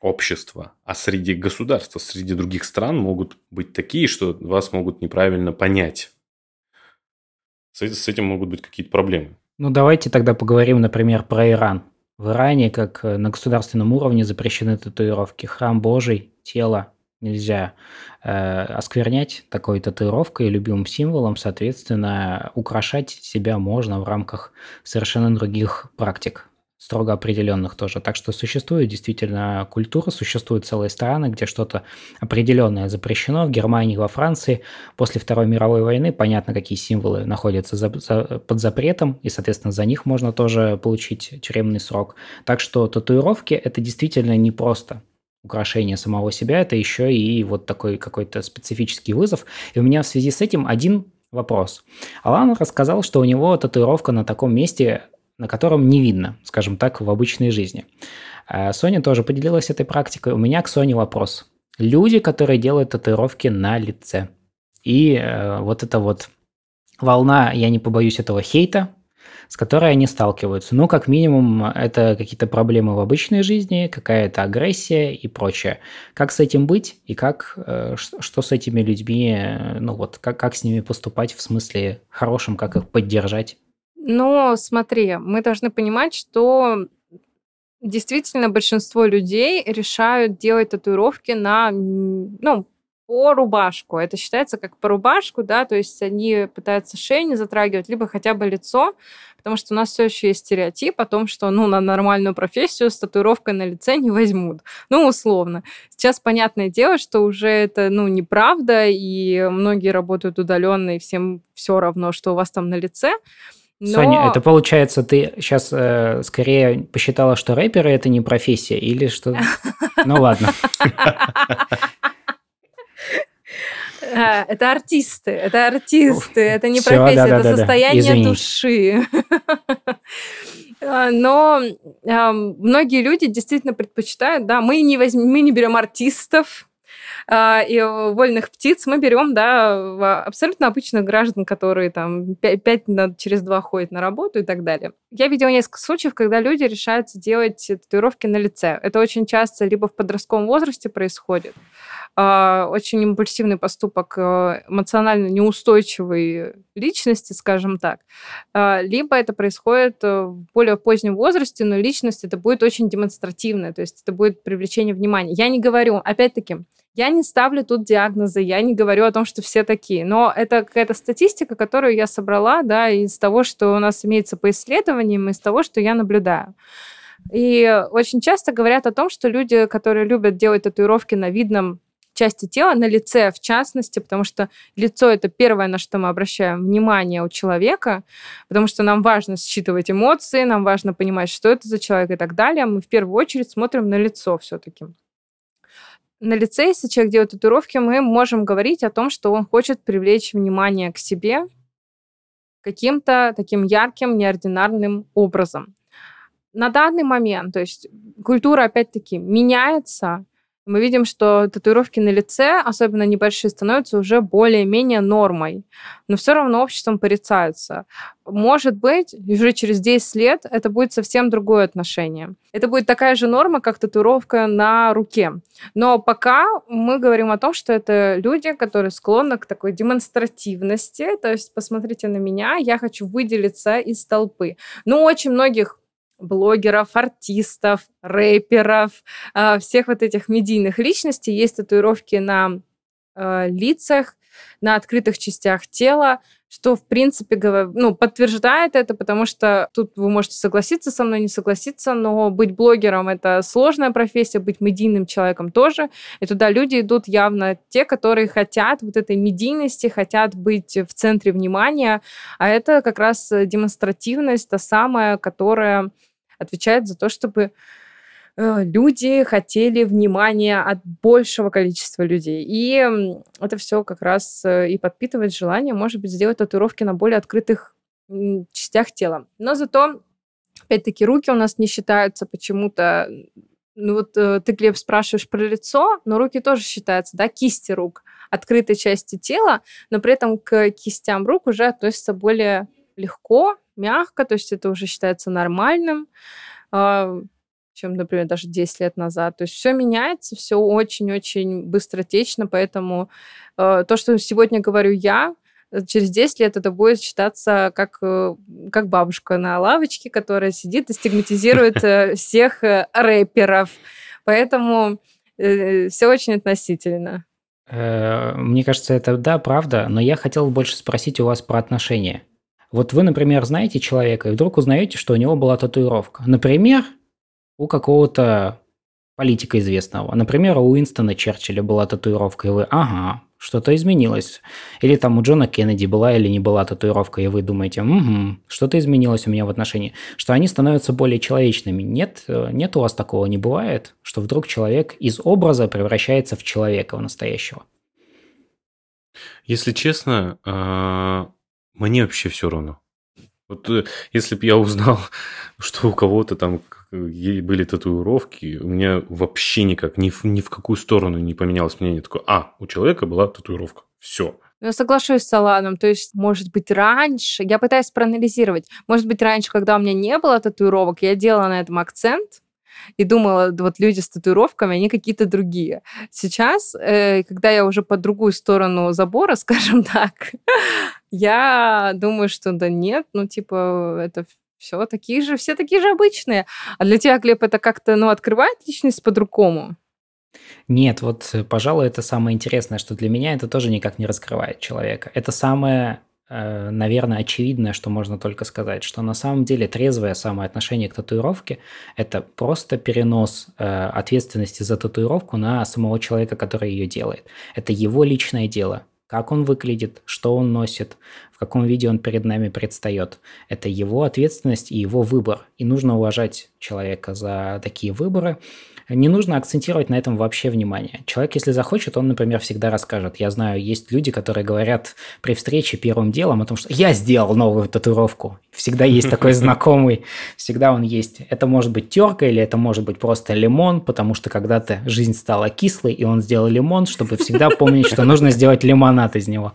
общества, а среди государства, среди других стран могут быть такие, что вас могут неправильно понять. С этим могут быть какие-то проблемы. Ну, давайте тогда поговорим, например, про Иран. В Иране, как э, на государственном уровне, запрещены татуировки. Храм Божий, тело, нельзя э, осквернять такой татуировкой, любимым символом, соответственно, украшать себя можно в рамках совершенно других практик, строго определенных тоже. Так что существует действительно культура, существуют целые страны, где что-то определенное запрещено. В Германии, во Франции после Второй мировой войны понятно, какие символы находятся за, за, под запретом, и, соответственно, за них можно тоже получить тюремный срок. Так что татуировки – это действительно непросто украшение самого себя, это еще и вот такой какой-то специфический вызов. И у меня в связи с этим один вопрос. Алан рассказал, что у него татуировка на таком месте, на котором не видно, скажем так, в обычной жизни. А Соня тоже поделилась этой практикой. У меня к Соне вопрос. Люди, которые делают татуировки на лице. И э, вот эта вот волна, я не побоюсь этого хейта, с которой они сталкиваются. Ну, как минимум, это какие-то проблемы в обычной жизни, какая-то агрессия и прочее. Как с этим быть и как, э, что с этими людьми, э, ну вот, как, как с ними поступать в смысле хорошем, как их поддержать? Ну, смотри, мы должны понимать, что действительно большинство людей решают делать татуировки на, ну, по рубашку. Это считается как по рубашку, да, то есть они пытаются шею не затрагивать, либо хотя бы лицо, потому что у нас все еще есть стереотип о том, что, ну, на нормальную профессию с татуировкой на лице не возьмут. Ну, условно. Сейчас понятное дело, что уже это, ну, неправда, и многие работают удаленно, и всем все равно, что у вас там на лице. Но... Соня, это получается, ты сейчас э, скорее посчитала, что рэперы это не профессия, или что? Ну ладно. А, это артисты, это артисты, это не профессия, это состояние души. А, но а, многие люди действительно предпочитают, да, мы не возьмем, мы не берем артистов, и вольных птиц мы берем, да, абсолютно обычных граждан, которые там 5, 5 через 2 ходят на работу и так далее. Я видела несколько случаев, когда люди решаются делать татуировки на лице. Это очень часто либо в подростковом возрасте происходит, а, очень импульсивный поступок э, эмоционально неустойчивой личности, скажем так, а, либо это происходит э, в более позднем возрасте, но личность это будет очень демонстративная, то есть это будет привлечение внимания. Я не говорю, опять-таки, я не ставлю тут диагнозы, я не говорю о том, что все такие, но это какая-то статистика, которую я собрала, да, из того, что у нас имеется по исследованиям, из того, что я наблюдаю. И очень часто говорят о том, что люди, которые любят делать татуировки на видном части тела, на лице в частности, потому что лицо это первое, на что мы обращаем внимание у человека, потому что нам важно считывать эмоции, нам важно понимать, что это за человек и так далее. Мы в первую очередь смотрим на лицо все-таки. На лице, если человек делает татуировки, мы можем говорить о том, что он хочет привлечь внимание к себе каким-то таким ярким, неординарным образом. На данный момент, то есть культура опять-таки меняется, мы видим, что татуировки на лице, особенно небольшие, становятся уже более-менее нормой. Но все равно обществом порицаются. Может быть, уже через 10 лет это будет совсем другое отношение. Это будет такая же норма, как татуировка на руке. Но пока мы говорим о том, что это люди, которые склонны к такой демонстративности. То есть, посмотрите на меня, я хочу выделиться из толпы. Ну, очень многих блогеров, артистов, рэперов, а, всех вот этих медийных личностей. Есть татуировки на э, лицах, на открытых частях тела, что, в принципе, ну, подтверждает это, потому что тут вы можете согласиться со мной, не согласиться, но быть блогером — это сложная профессия, быть медийным человеком тоже. И туда люди идут явно те, которые хотят вот этой медийности, хотят быть в центре внимания, а это как раз демонстративность, та самая, которая отвечает за то, чтобы люди хотели внимания от большего количества людей. И это все как раз э, и подпитывает желание, может быть, сделать татуировки на более открытых частях тела. Но зато, опять-таки, руки у нас не считаются почему-то ну вот э, ты, Глеб, спрашиваешь про лицо, но руки тоже считаются, да, кисти рук, открытой части тела, но при этом к кистям рук уже относятся более легко, мягко, то есть это уже считается нормальным, а, чем, например, даже 10 лет назад. То есть все меняется, все очень-очень быстротечно, поэтому а, то, что сегодня говорю я, через 10 лет это будет считаться как, э, как бабушка на лавочке, которая сидит и стигматизирует э, всех э, рэперов. Поэтому все очень относительно. Мне кажется, это да, правда, но я хотел больше спросить у вас про отношения. Вот вы, например, знаете человека, и вдруг узнаете, что у него была татуировка. Например, у какого-то политика известного. Например, у Уинстона Черчилля была татуировка, и вы, ага, что-то изменилось. Или там у Джона Кеннеди была или не была татуировка, и вы думаете, угу, что-то изменилось у меня в отношении. Что они становятся более человечными. Нет, нет у вас такого, не бывает, что вдруг человек из образа превращается в человека, в настоящего. Если честно, а, мне вообще все равно. Вот э, если бы я узнал, что у кого-то там были татуировки, у меня вообще никак, ни в, ни в какую сторону не поменялось мнение. Такое, а, у человека была татуировка. Все. Я соглашусь с Аланом. То есть, может быть, раньше, я пытаюсь проанализировать, может быть, раньше, когда у меня не было татуировок, я делала на этом акцент, и думала, вот люди с татуировками, они какие-то другие. Сейчас, э, когда я уже по другую сторону забора, скажем так, я думаю, что да нет, ну, типа, это все такие же, все такие же обычные. А для тебя, Глеб, это как-то, ну, открывает личность по-другому? Нет, вот, э, пожалуй, это самое интересное, что для меня это тоже никак не раскрывает человека. Это самое, э, наверное, очевидное, что можно только сказать, что на самом деле трезвое самое отношение к татуировке – это просто перенос э, ответственности за татуировку на самого человека, который ее делает. Это его личное дело как он выглядит, что он носит, в каком виде он перед нами предстает. Это его ответственность и его выбор. И нужно уважать человека за такие выборы. Не нужно акцентировать на этом вообще внимание. Человек, если захочет, он, например, всегда расскажет. Я знаю, есть люди, которые говорят при встрече первым делом о том, что я сделал новую татуировку. Всегда есть такой знакомый, всегда он есть. Это может быть терка или это может быть просто лимон, потому что когда-то жизнь стала кислой, и он сделал лимон, чтобы всегда помнить, что нужно сделать лимонад из него.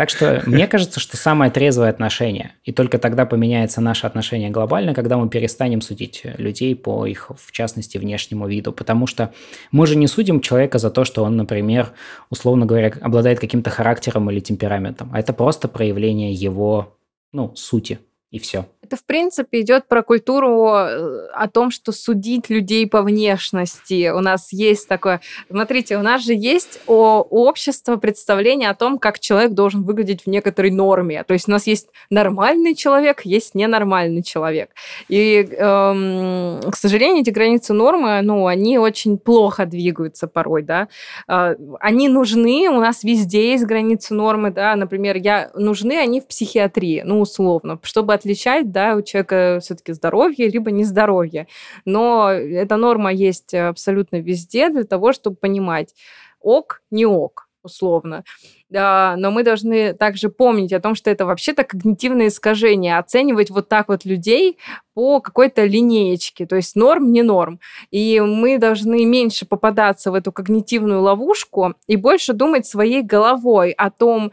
Так что мне кажется, что самое трезвое отношение, и только тогда поменяется наше отношение глобально, когда мы перестанем судить людей по их, в частности, внешнему виду. Потому что мы же не судим человека за то, что он, например, условно говоря, обладает каким-то характером или темпераментом, а это просто проявление его, ну, сути, и все. Это, в принципе, идет про культуру э, о том, что судить людей по внешности. У нас есть такое... Смотрите, у нас же есть у общества представление о том, как человек должен выглядеть в некоторой норме. То есть у нас есть нормальный человек, есть ненормальный человек. И, эм, к сожалению, эти границы нормы, ну, они очень плохо двигаются порой, да. Э, они нужны, у нас везде есть границы нормы, да. Например, я, нужны они в психиатрии, ну, условно, чтобы отличать, да, да, у человека все-таки здоровье, либо нездоровье. Но эта норма есть абсолютно везде для того, чтобы понимать, ок, не ок, условно. Да, но мы должны также помнить о том, что это вообще-то когнитивное искажение, оценивать вот так вот людей по какой-то линеечке, то есть норм, не норм. И мы должны меньше попадаться в эту когнитивную ловушку и больше думать своей головой о том,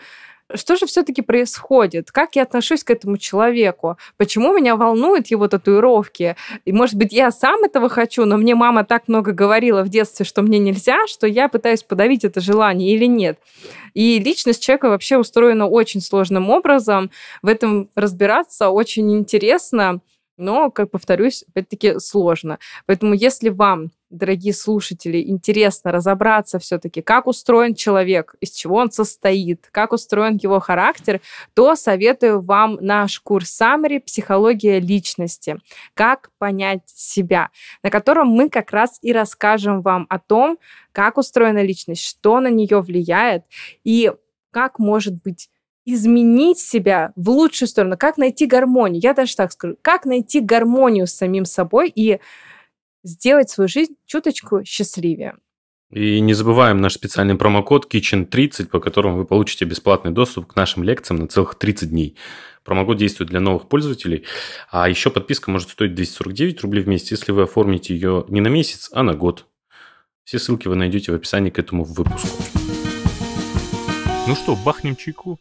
что же все-таки происходит? Как я отношусь к этому человеку? Почему меня волнуют его татуировки? И, может быть, я сам этого хочу, но мне мама так много говорила в детстве, что мне нельзя, что я пытаюсь подавить это желание или нет. И личность человека вообще устроена очень сложным образом. В этом разбираться очень интересно но, как повторюсь, опять-таки сложно. Поэтому если вам, дорогие слушатели, интересно разобраться все-таки, как устроен человек, из чего он состоит, как устроен его характер, то советую вам наш курс Summary «Психология личности. Как понять себя», на котором мы как раз и расскажем вам о том, как устроена личность, что на нее влияет и как может быть изменить себя в лучшую сторону, как найти гармонию. Я даже так скажу, как найти гармонию с самим собой и сделать свою жизнь чуточку счастливее. И не забываем наш специальный промокод Kitchen30, по которому вы получите бесплатный доступ к нашим лекциям на целых 30 дней. Промокод действует для новых пользователей, а еще подписка может стоить 249 рублей в месяц, если вы оформите ее не на месяц, а на год. Все ссылки вы найдете в описании к этому выпуску. Ну что, бахнем чайку?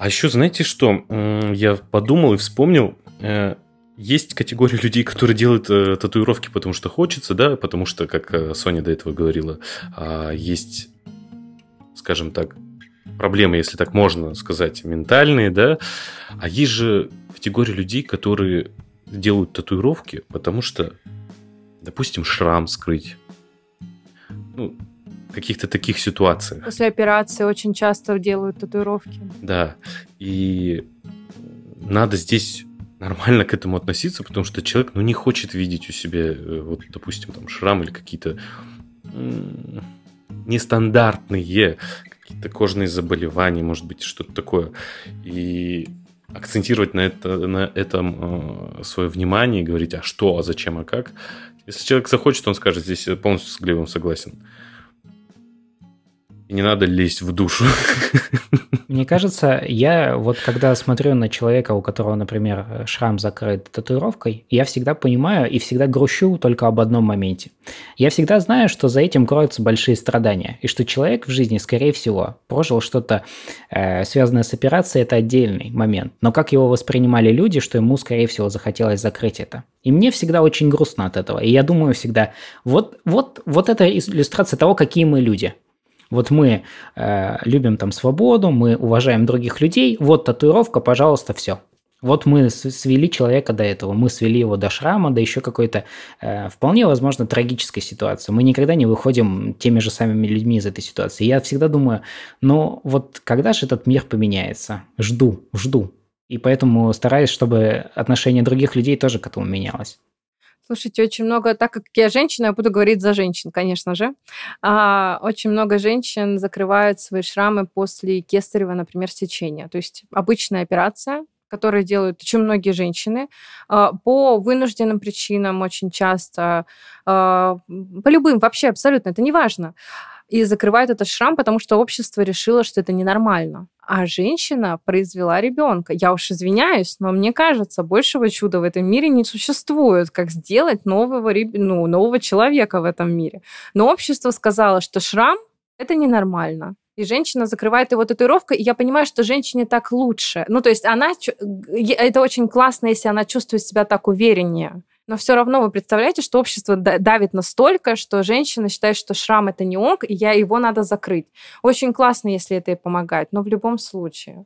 А еще, знаете что, я подумал и вспомнил, э, есть категория людей, которые делают э, татуировки, потому что хочется, да, потому что, как э, Соня до этого говорила, а, есть, скажем так, проблемы, если так можно сказать, ментальные, да, а есть же категория людей, которые делают татуировки, потому что, допустим, шрам скрыть. Ну, каких-то таких ситуациях. После операции очень часто делают татуировки. Да, и надо здесь нормально к этому относиться, потому что человек, ну, не хочет видеть у себя, э, вот, допустим, там, шрам или какие-то нестандартные какие-то кожные заболевания, может быть, что-то такое. И акцентировать на, это, на этом э, свое внимание и говорить, а что, а зачем, а как. Если человек захочет, он скажет, здесь полностью с Глебом согласен. И не надо лезть в душу. Мне кажется, я вот когда смотрю на человека, у которого, например, шрам закрыт татуировкой, я всегда понимаю и всегда грущу только об одном моменте. Я всегда знаю, что за этим кроются большие страдания, и что человек в жизни, скорее всего, прожил что-то э, связанное с операцией, это отдельный момент. Но как его воспринимали люди, что ему, скорее всего, захотелось закрыть это. И мне всегда очень грустно от этого. И я думаю всегда, вот, вот, вот это иллюстрация того, какие мы люди – вот мы э, любим там свободу, мы уважаем других людей, вот татуировка, пожалуйста, все. Вот мы свели человека до этого, мы свели его до шрама, до еще какой-то э, вполне возможно трагической ситуации. Мы никогда не выходим теми же самыми людьми из этой ситуации. Я всегда думаю, ну вот когда же этот мир поменяется? Жду, жду. И поэтому стараюсь, чтобы отношение других людей тоже к этому менялось. Слушайте, очень много, так как я женщина, я буду говорить за женщин, конечно же. А, очень много женщин закрывают свои шрамы после кесарева, например, сечения. То есть обычная операция, которые делают очень многие женщины, а, по вынужденным причинам очень часто, а, по любым, вообще абсолютно, это не важно. И закрывают этот шрам, потому что общество решило, что это ненормально. А женщина произвела ребенка. Я уж извиняюсь, но мне кажется, большего чуда в этом мире не существует, как сделать нового, ну, нового человека в этом мире. Но общество сказало, что шрам – это ненормально и женщина закрывает его татуировкой, и я понимаю, что женщине так лучше. Ну, то есть она, это очень классно, если она чувствует себя так увереннее. Но все равно вы представляете, что общество давит настолько, что женщина считает, что шрам это не ок, и я его надо закрыть. Очень классно, если это ей помогает, но в любом случае.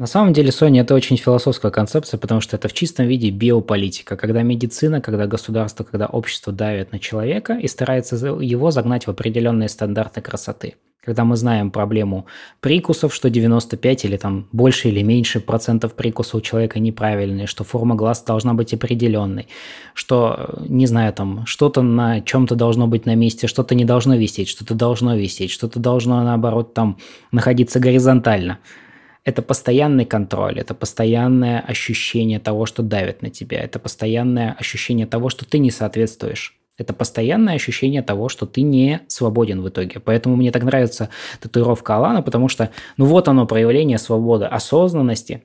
На самом деле, Соня, это очень философская концепция, потому что это в чистом виде биополитика, когда медицина, когда государство, когда общество давит на человека и старается его загнать в определенные стандарты красоты. Когда мы знаем проблему прикусов, что 95 или там больше или меньше процентов прикуса у человека неправильные, что форма глаз должна быть определенной, что, не знаю, там что-то на чем-то должно быть на месте, что-то не должно висеть, что-то должно висеть, что-то должно, наоборот, там находиться горизонтально – это постоянный контроль, это постоянное ощущение того, что давит на тебя, это постоянное ощущение того, что ты не соответствуешь. Это постоянное ощущение того, что ты не свободен в итоге. Поэтому мне так нравится татуировка Алана, потому что, ну вот оно, проявление свободы, осознанности.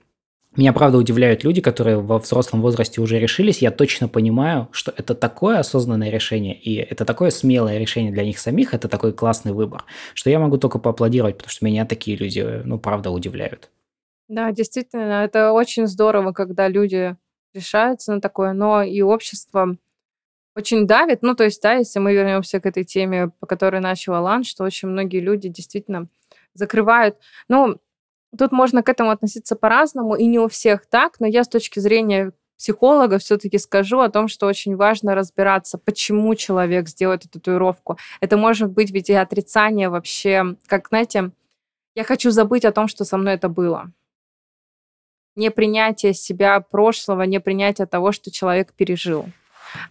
Меня, правда, удивляют люди, которые во взрослом возрасте уже решились. Я точно понимаю, что это такое осознанное решение, и это такое смелое решение для них самих, это такой классный выбор, что я могу только поаплодировать, потому что меня такие люди, ну, правда, удивляют. Да, действительно, это очень здорово, когда люди решаются на такое, но и общество очень давит. Ну, то есть, да, если мы вернемся к этой теме, по которой начал Алан, что очень многие люди действительно закрывают. Ну, тут можно к этому относиться по-разному, и не у всех так, но я с точки зрения психолога все-таки скажу о том, что очень важно разбираться, почему человек сделает эту татуировку. Это может быть ведь и отрицание вообще, как, знаете, я хочу забыть о том, что со мной это было непринятие себя прошлого, непринятие того, что человек пережил.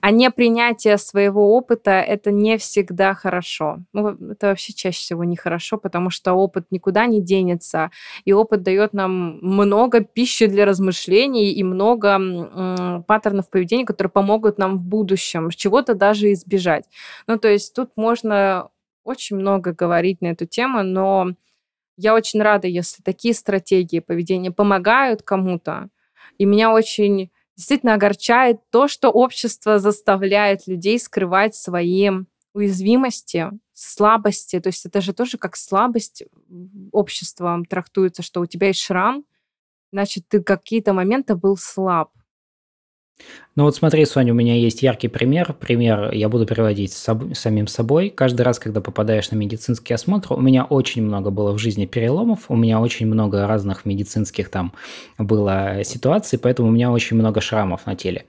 А непринятие своего опыта – это не всегда хорошо. Ну, это вообще чаще всего нехорошо, потому что опыт никуда не денется, и опыт дает нам много пищи для размышлений и много м, паттернов поведения, которые помогут нам в будущем чего-то даже избежать. Ну, то есть тут можно очень много говорить на эту тему, но я очень рада, если такие стратегии поведения помогают кому-то. И меня очень действительно огорчает то, что общество заставляет людей скрывать свои уязвимости, слабости. То есть это же тоже как слабость обществом трактуется, что у тебя есть шрам, значит, ты какие-то моменты был слаб. Ну вот смотри, Соня, у меня есть яркий пример. Пример я буду приводить с соб- самим собой. Каждый раз, когда попадаешь на медицинский осмотр, у меня очень много было в жизни переломов, у меня очень много разных медицинских там было ситуаций, поэтому у меня очень много шрамов на теле.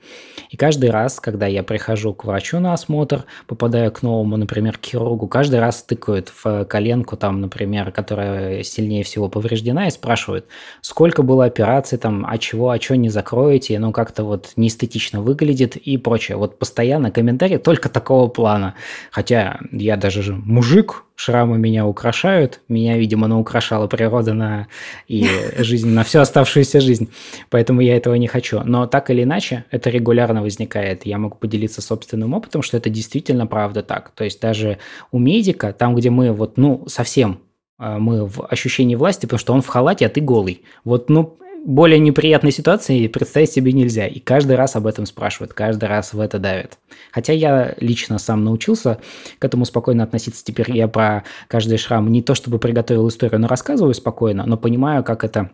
И каждый раз, когда я прихожу к врачу на осмотр, попадаю к новому, например, к хирургу, каждый раз тыкают в коленку там, например, которая сильнее всего повреждена, и спрашивают, сколько было операций там, а чего, а чего не закроете, ну как-то вот неэстетично выглядит и прочее. Вот постоянно комментарии только такого плана. Хотя я даже же мужик, шрамы меня украшают, меня, видимо, наукрашала природа на и жизнь, на всю оставшуюся жизнь, поэтому я этого не хочу. Но так или иначе, это регулярно возникает. Я могу поделиться собственным опытом, что это действительно правда так. То есть даже у медика, там, где мы вот, ну, совсем э, мы в ощущении власти, потому что он в халате, а ты голый. Вот, ну, более неприятной ситуации представить себе нельзя. И каждый раз об этом спрашивают, каждый раз в это давят. Хотя я лично сам научился к этому спокойно относиться. Теперь я про каждый шрам не то чтобы приготовил историю, но рассказываю спокойно, но понимаю, как это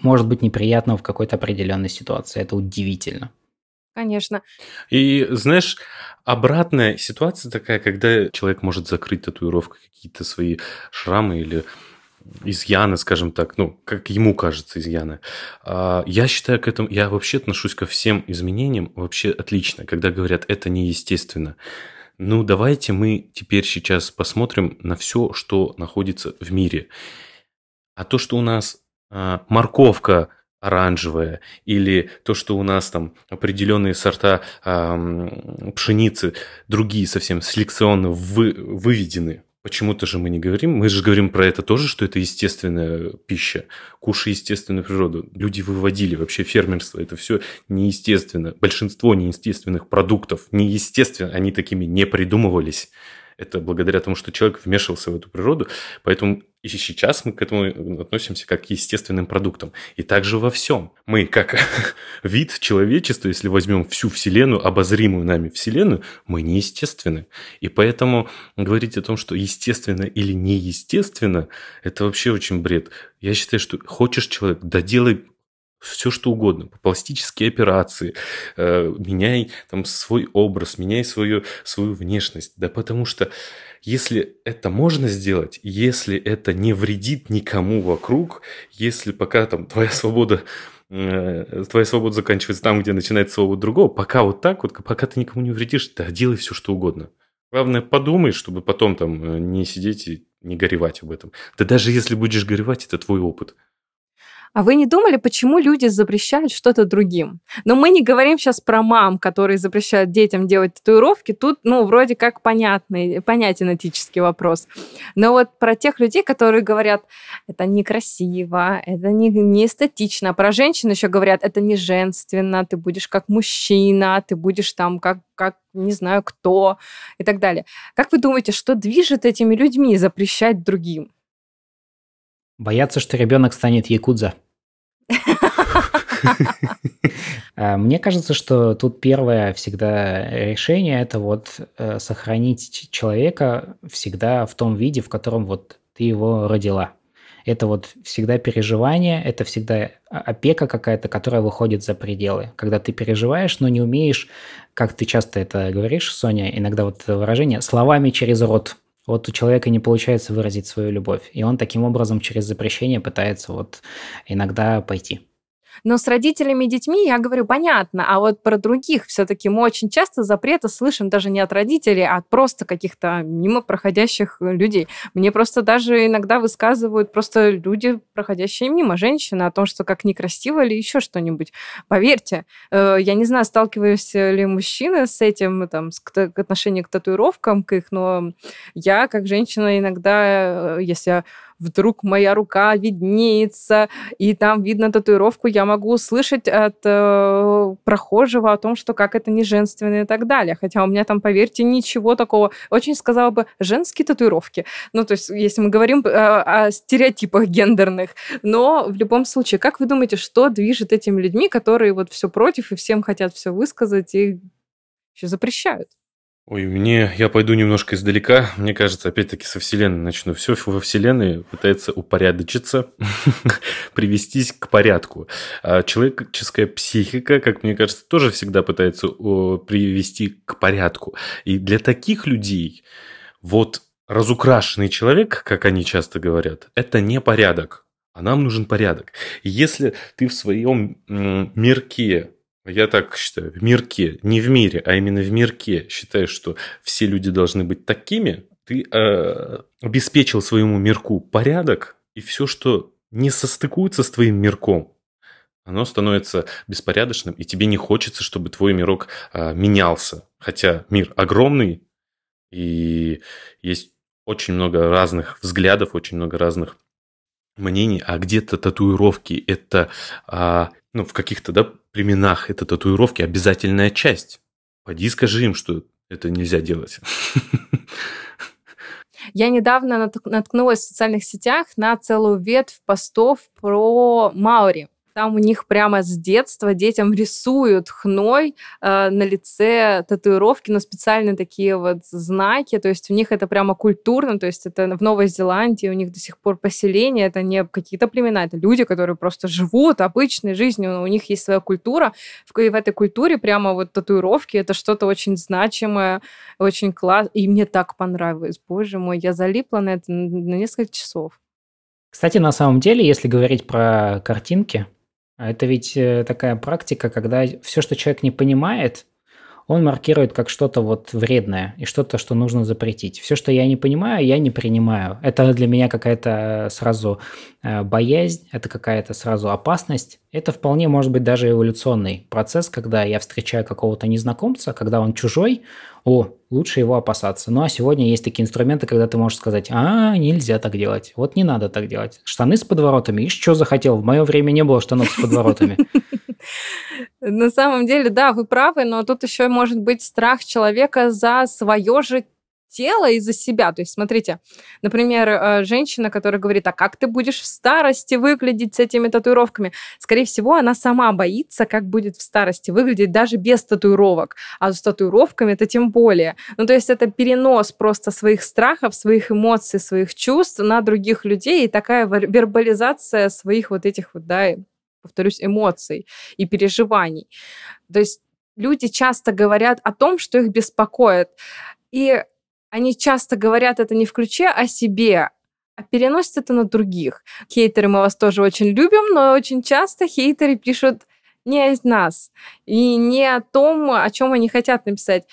может быть неприятно в какой-то определенной ситуации. Это удивительно. Конечно. И знаешь, обратная ситуация такая, когда человек может закрыть татуировкой какие-то свои шрамы или изъяны, скажем так, ну, как ему кажется, изъяны. А, я считаю к этому, я вообще отношусь ко всем изменениям вообще отлично, когда говорят, это неестественно. Ну, давайте мы теперь сейчас посмотрим на все, что находится в мире. А то, что у нас а, морковка оранжевая, или то, что у нас там определенные сорта а, пшеницы, другие совсем селекционно вы, выведены Почему-то же мы не говорим. Мы же говорим про это тоже, что это естественная пища. Кушай естественную природу. Люди выводили вообще фермерство. Это все неестественно. Большинство неестественных продуктов неестественно. Они такими не придумывались. Это благодаря тому, что человек вмешивался в эту природу. Поэтому и сейчас мы к этому относимся как к естественным продуктам. И также во всем. Мы, как вид человечества, если возьмем всю Вселенную, обозримую нами Вселенную, мы неестественны. И поэтому говорить о том, что естественно или неестественно, это вообще очень бред. Я считаю, что хочешь человек, доделай все что угодно, пластические операции, э, меняй там свой образ, меняй свою, свою внешность, да потому что если это можно сделать, если это не вредит никому вокруг, если пока там твоя свобода э, твоя свобода заканчивается там, где начинается свобода другого, пока вот так вот, пока ты никому не вредишь, да, делай все, что угодно. Главное, подумай, чтобы потом там э, не сидеть и не горевать об этом. Да даже если будешь горевать, это твой опыт. А вы не думали, почему люди запрещают что-то другим? Но мы не говорим сейчас про мам, которые запрещают детям делать татуировки. Тут, ну, вроде как понятный, понятен этический вопрос. Но вот про тех людей, которые говорят, это некрасиво, это не, не эстетично. Про женщин еще говорят, это не женственно, ты будешь как мужчина, ты будешь там как, как не знаю кто и так далее. Как вы думаете, что движет этими людьми запрещать другим? Боятся, что ребенок станет якудза. А, мне кажется, что тут первое всегда решение – это вот э, сохранить человека всегда в том виде, в котором вот ты его родила. Это вот всегда переживание, это всегда опека какая-то, которая выходит за пределы. Когда ты переживаешь, но не умеешь, как ты часто это говоришь, Соня, иногда вот это выражение, словами через рот вот у человека не получается выразить свою любовь, и он таким образом через запрещение пытается вот иногда пойти. Но с родителями и детьми я говорю, понятно, а вот про других все-таки мы очень часто запреты слышим даже не от родителей, а от просто каких-то мимо проходящих людей. Мне просто даже иногда высказывают просто люди, проходящие мимо, женщины, о том, что как некрасиво или еще что-нибудь. Поверьте, э, я не знаю, сталкиваюсь ли мужчины с этим, там, с к отношению к татуировкам, к их, но я, как женщина, иногда, э, если вдруг моя рука виднеется, и там видно татуировку, я могу услышать от э, прохожего о том, что как это не женственно и так далее. Хотя у меня там, поверьте, ничего такого. Очень сказала бы женские татуировки. Ну, то есть, если мы говорим э, о стереотипах гендерных. Но в любом случае, как вы думаете, что движет этими людьми, которые вот все против и всем хотят все высказать и еще запрещают? Ой, мне, я пойду немножко издалека. Мне кажется, опять-таки со Вселенной начну. Все во Вселенной пытается упорядочиться, привестись к порядку. А человеческая психика, как мне кажется, тоже всегда пытается привести к порядку. И для таких людей вот разукрашенный человек, как они часто говорят, это не порядок. А нам нужен порядок. Если ты в своем мирке я так считаю, в мирке, не в мире, а именно в мирке считаешь, что все люди должны быть такими, ты э, обеспечил своему мирку порядок, и все, что не состыкуется с твоим мирком, оно становится беспорядочным, и тебе не хочется, чтобы твой мирок э, менялся. Хотя мир огромный, и есть очень много разных взглядов, очень много разных мнений, а где-то татуировки это а, ну, в каких-то да, племенах это татуировки обязательная часть. Пойди скажи им, что это нельзя делать. Я недавно наткнулась в социальных сетях на целую ветвь постов про Маури. Там у них прямо с детства детям рисуют хной э, на лице татуировки, но специальные такие вот знаки. То есть у них это прямо культурно. То есть это в Новой Зеландии у них до сих пор поселение. Это не какие-то племена, это люди, которые просто живут обычной жизнью. У них есть своя культура. И в этой культуре прямо вот татуировки это что-то очень значимое, очень классно. И мне так понравилось. Боже мой, я залипла на это на несколько часов. Кстати, на самом деле, если говорить про картинки, это ведь э, такая практика, когда все, что человек не понимает, он маркирует как что-то вот вредное и что-то, что нужно запретить. Все, что я не понимаю, я не принимаю. Это для меня какая-то сразу э, боязнь, это какая-то сразу опасность. Это вполне может быть даже эволюционный процесс, когда я встречаю какого-то незнакомца, когда он чужой, о, лучше его опасаться. Ну а сегодня есть такие инструменты, когда ты можешь сказать, а, нельзя так делать, вот не надо так делать. Штаны с подворотами, и что захотел, в мое время не было штанов с подворотами. На самом деле, да, вы правы, но тут еще может быть страх человека за свое же тело и за себя. То есть, смотрите, например, э, женщина, которая говорит, а как ты будешь в старости выглядеть с этими татуировками? Скорее всего, она сама боится, как будет в старости выглядеть даже без татуировок. А с татуировками это тем более. Ну, то есть это перенос просто своих страхов, своих эмоций, своих чувств на других людей и такая вербализация своих вот этих вот, да, повторюсь, эмоций и переживаний. То есть люди часто говорят о том, что их беспокоит. И они часто говорят это не в ключе о себе, а переносят это на других. Хейтеры мы вас тоже очень любим, но очень часто хейтеры пишут не о нас и не о том, о чем они хотят написать.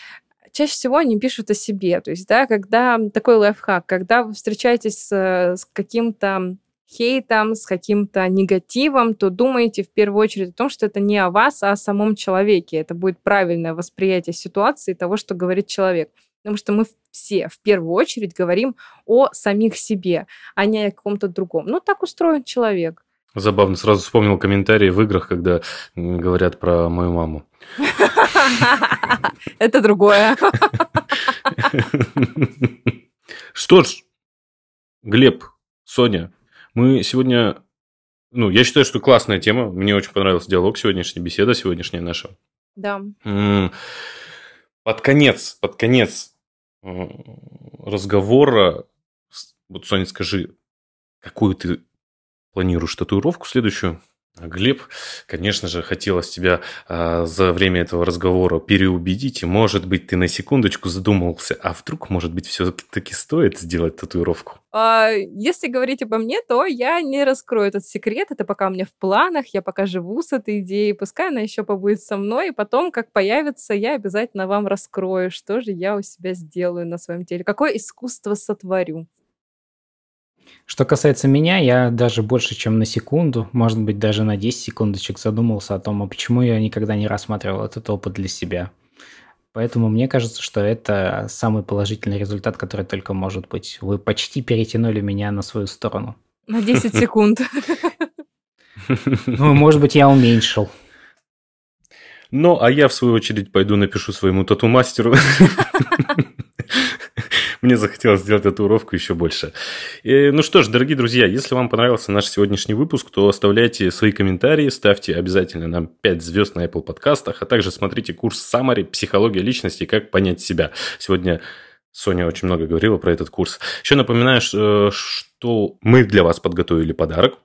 Чаще всего они пишут о себе. То есть, да, когда такой лайфхак, когда вы встречаетесь с, с каким-то хейтом, с каким-то негативом, то думайте в первую очередь о том, что это не о вас, а о самом человеке. Это будет правильное восприятие ситуации того, что говорит человек. Потому что мы все в первую очередь говорим о самих себе, а не о каком-то другом. Ну, так устроен человек. Забавно, сразу вспомнил комментарии в играх, когда говорят про мою маму. Это другое. Что ж, Глеб, Соня, мы сегодня... Ну, я считаю, что классная тема. Мне очень понравился диалог сегодняшняя, беседа сегодняшняя наша. Да. Под конец, под конец разговора, вот, Соня, скажи, какую ты планируешь татуировку следующую? Глеб, конечно же, хотелось тебя а, за время этого разговора переубедить, и, может быть, ты на секундочку задумался, а вдруг, может быть, все-таки стоит сделать татуировку? А, если говорить обо мне, то я не раскрою этот секрет, это пока у меня в планах, я пока живу с этой идеей, пускай она еще побудет со мной, и потом, как появится, я обязательно вам раскрою, что же я у себя сделаю на своем теле, какое искусство сотворю. Что касается меня, я даже больше, чем на секунду, может быть, даже на 10 секундочек задумался о том, а почему я никогда не рассматривал этот опыт для себя. Поэтому мне кажется, что это самый положительный результат, который только может быть. Вы почти перетянули меня на свою сторону. На 10 секунд. Ну, может быть, я уменьшил. Ну, а я, в свою очередь, пойду напишу своему тату-мастеру. Мне захотелось сделать татуировку еще больше. И, ну что ж, дорогие друзья, если вам понравился наш сегодняшний выпуск, то оставляйте свои комментарии, ставьте обязательно нам 5 звезд на Apple подкастах, а также смотрите курс Summary «Психология личности. Как понять себя». Сегодня Соня очень много говорила про этот курс. Еще напоминаю, э, что мы для вас подготовили подарок.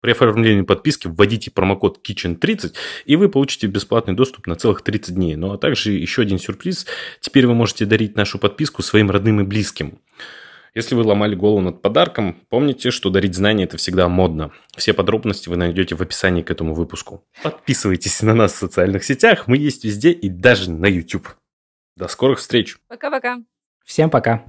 При оформлении подписки вводите промокод Kitchen30, и вы получите бесплатный доступ на целых 30 дней. Ну а также еще один сюрприз. Теперь вы можете дарить нашу подписку своим родным и близким. Если вы ломали голову над подарком, помните, что дарить знания – это всегда модно. Все подробности вы найдете в описании к этому выпуску. Подписывайтесь на нас в социальных сетях, мы есть везде и даже на YouTube. До скорых встреч. Пока-пока. Всем пока.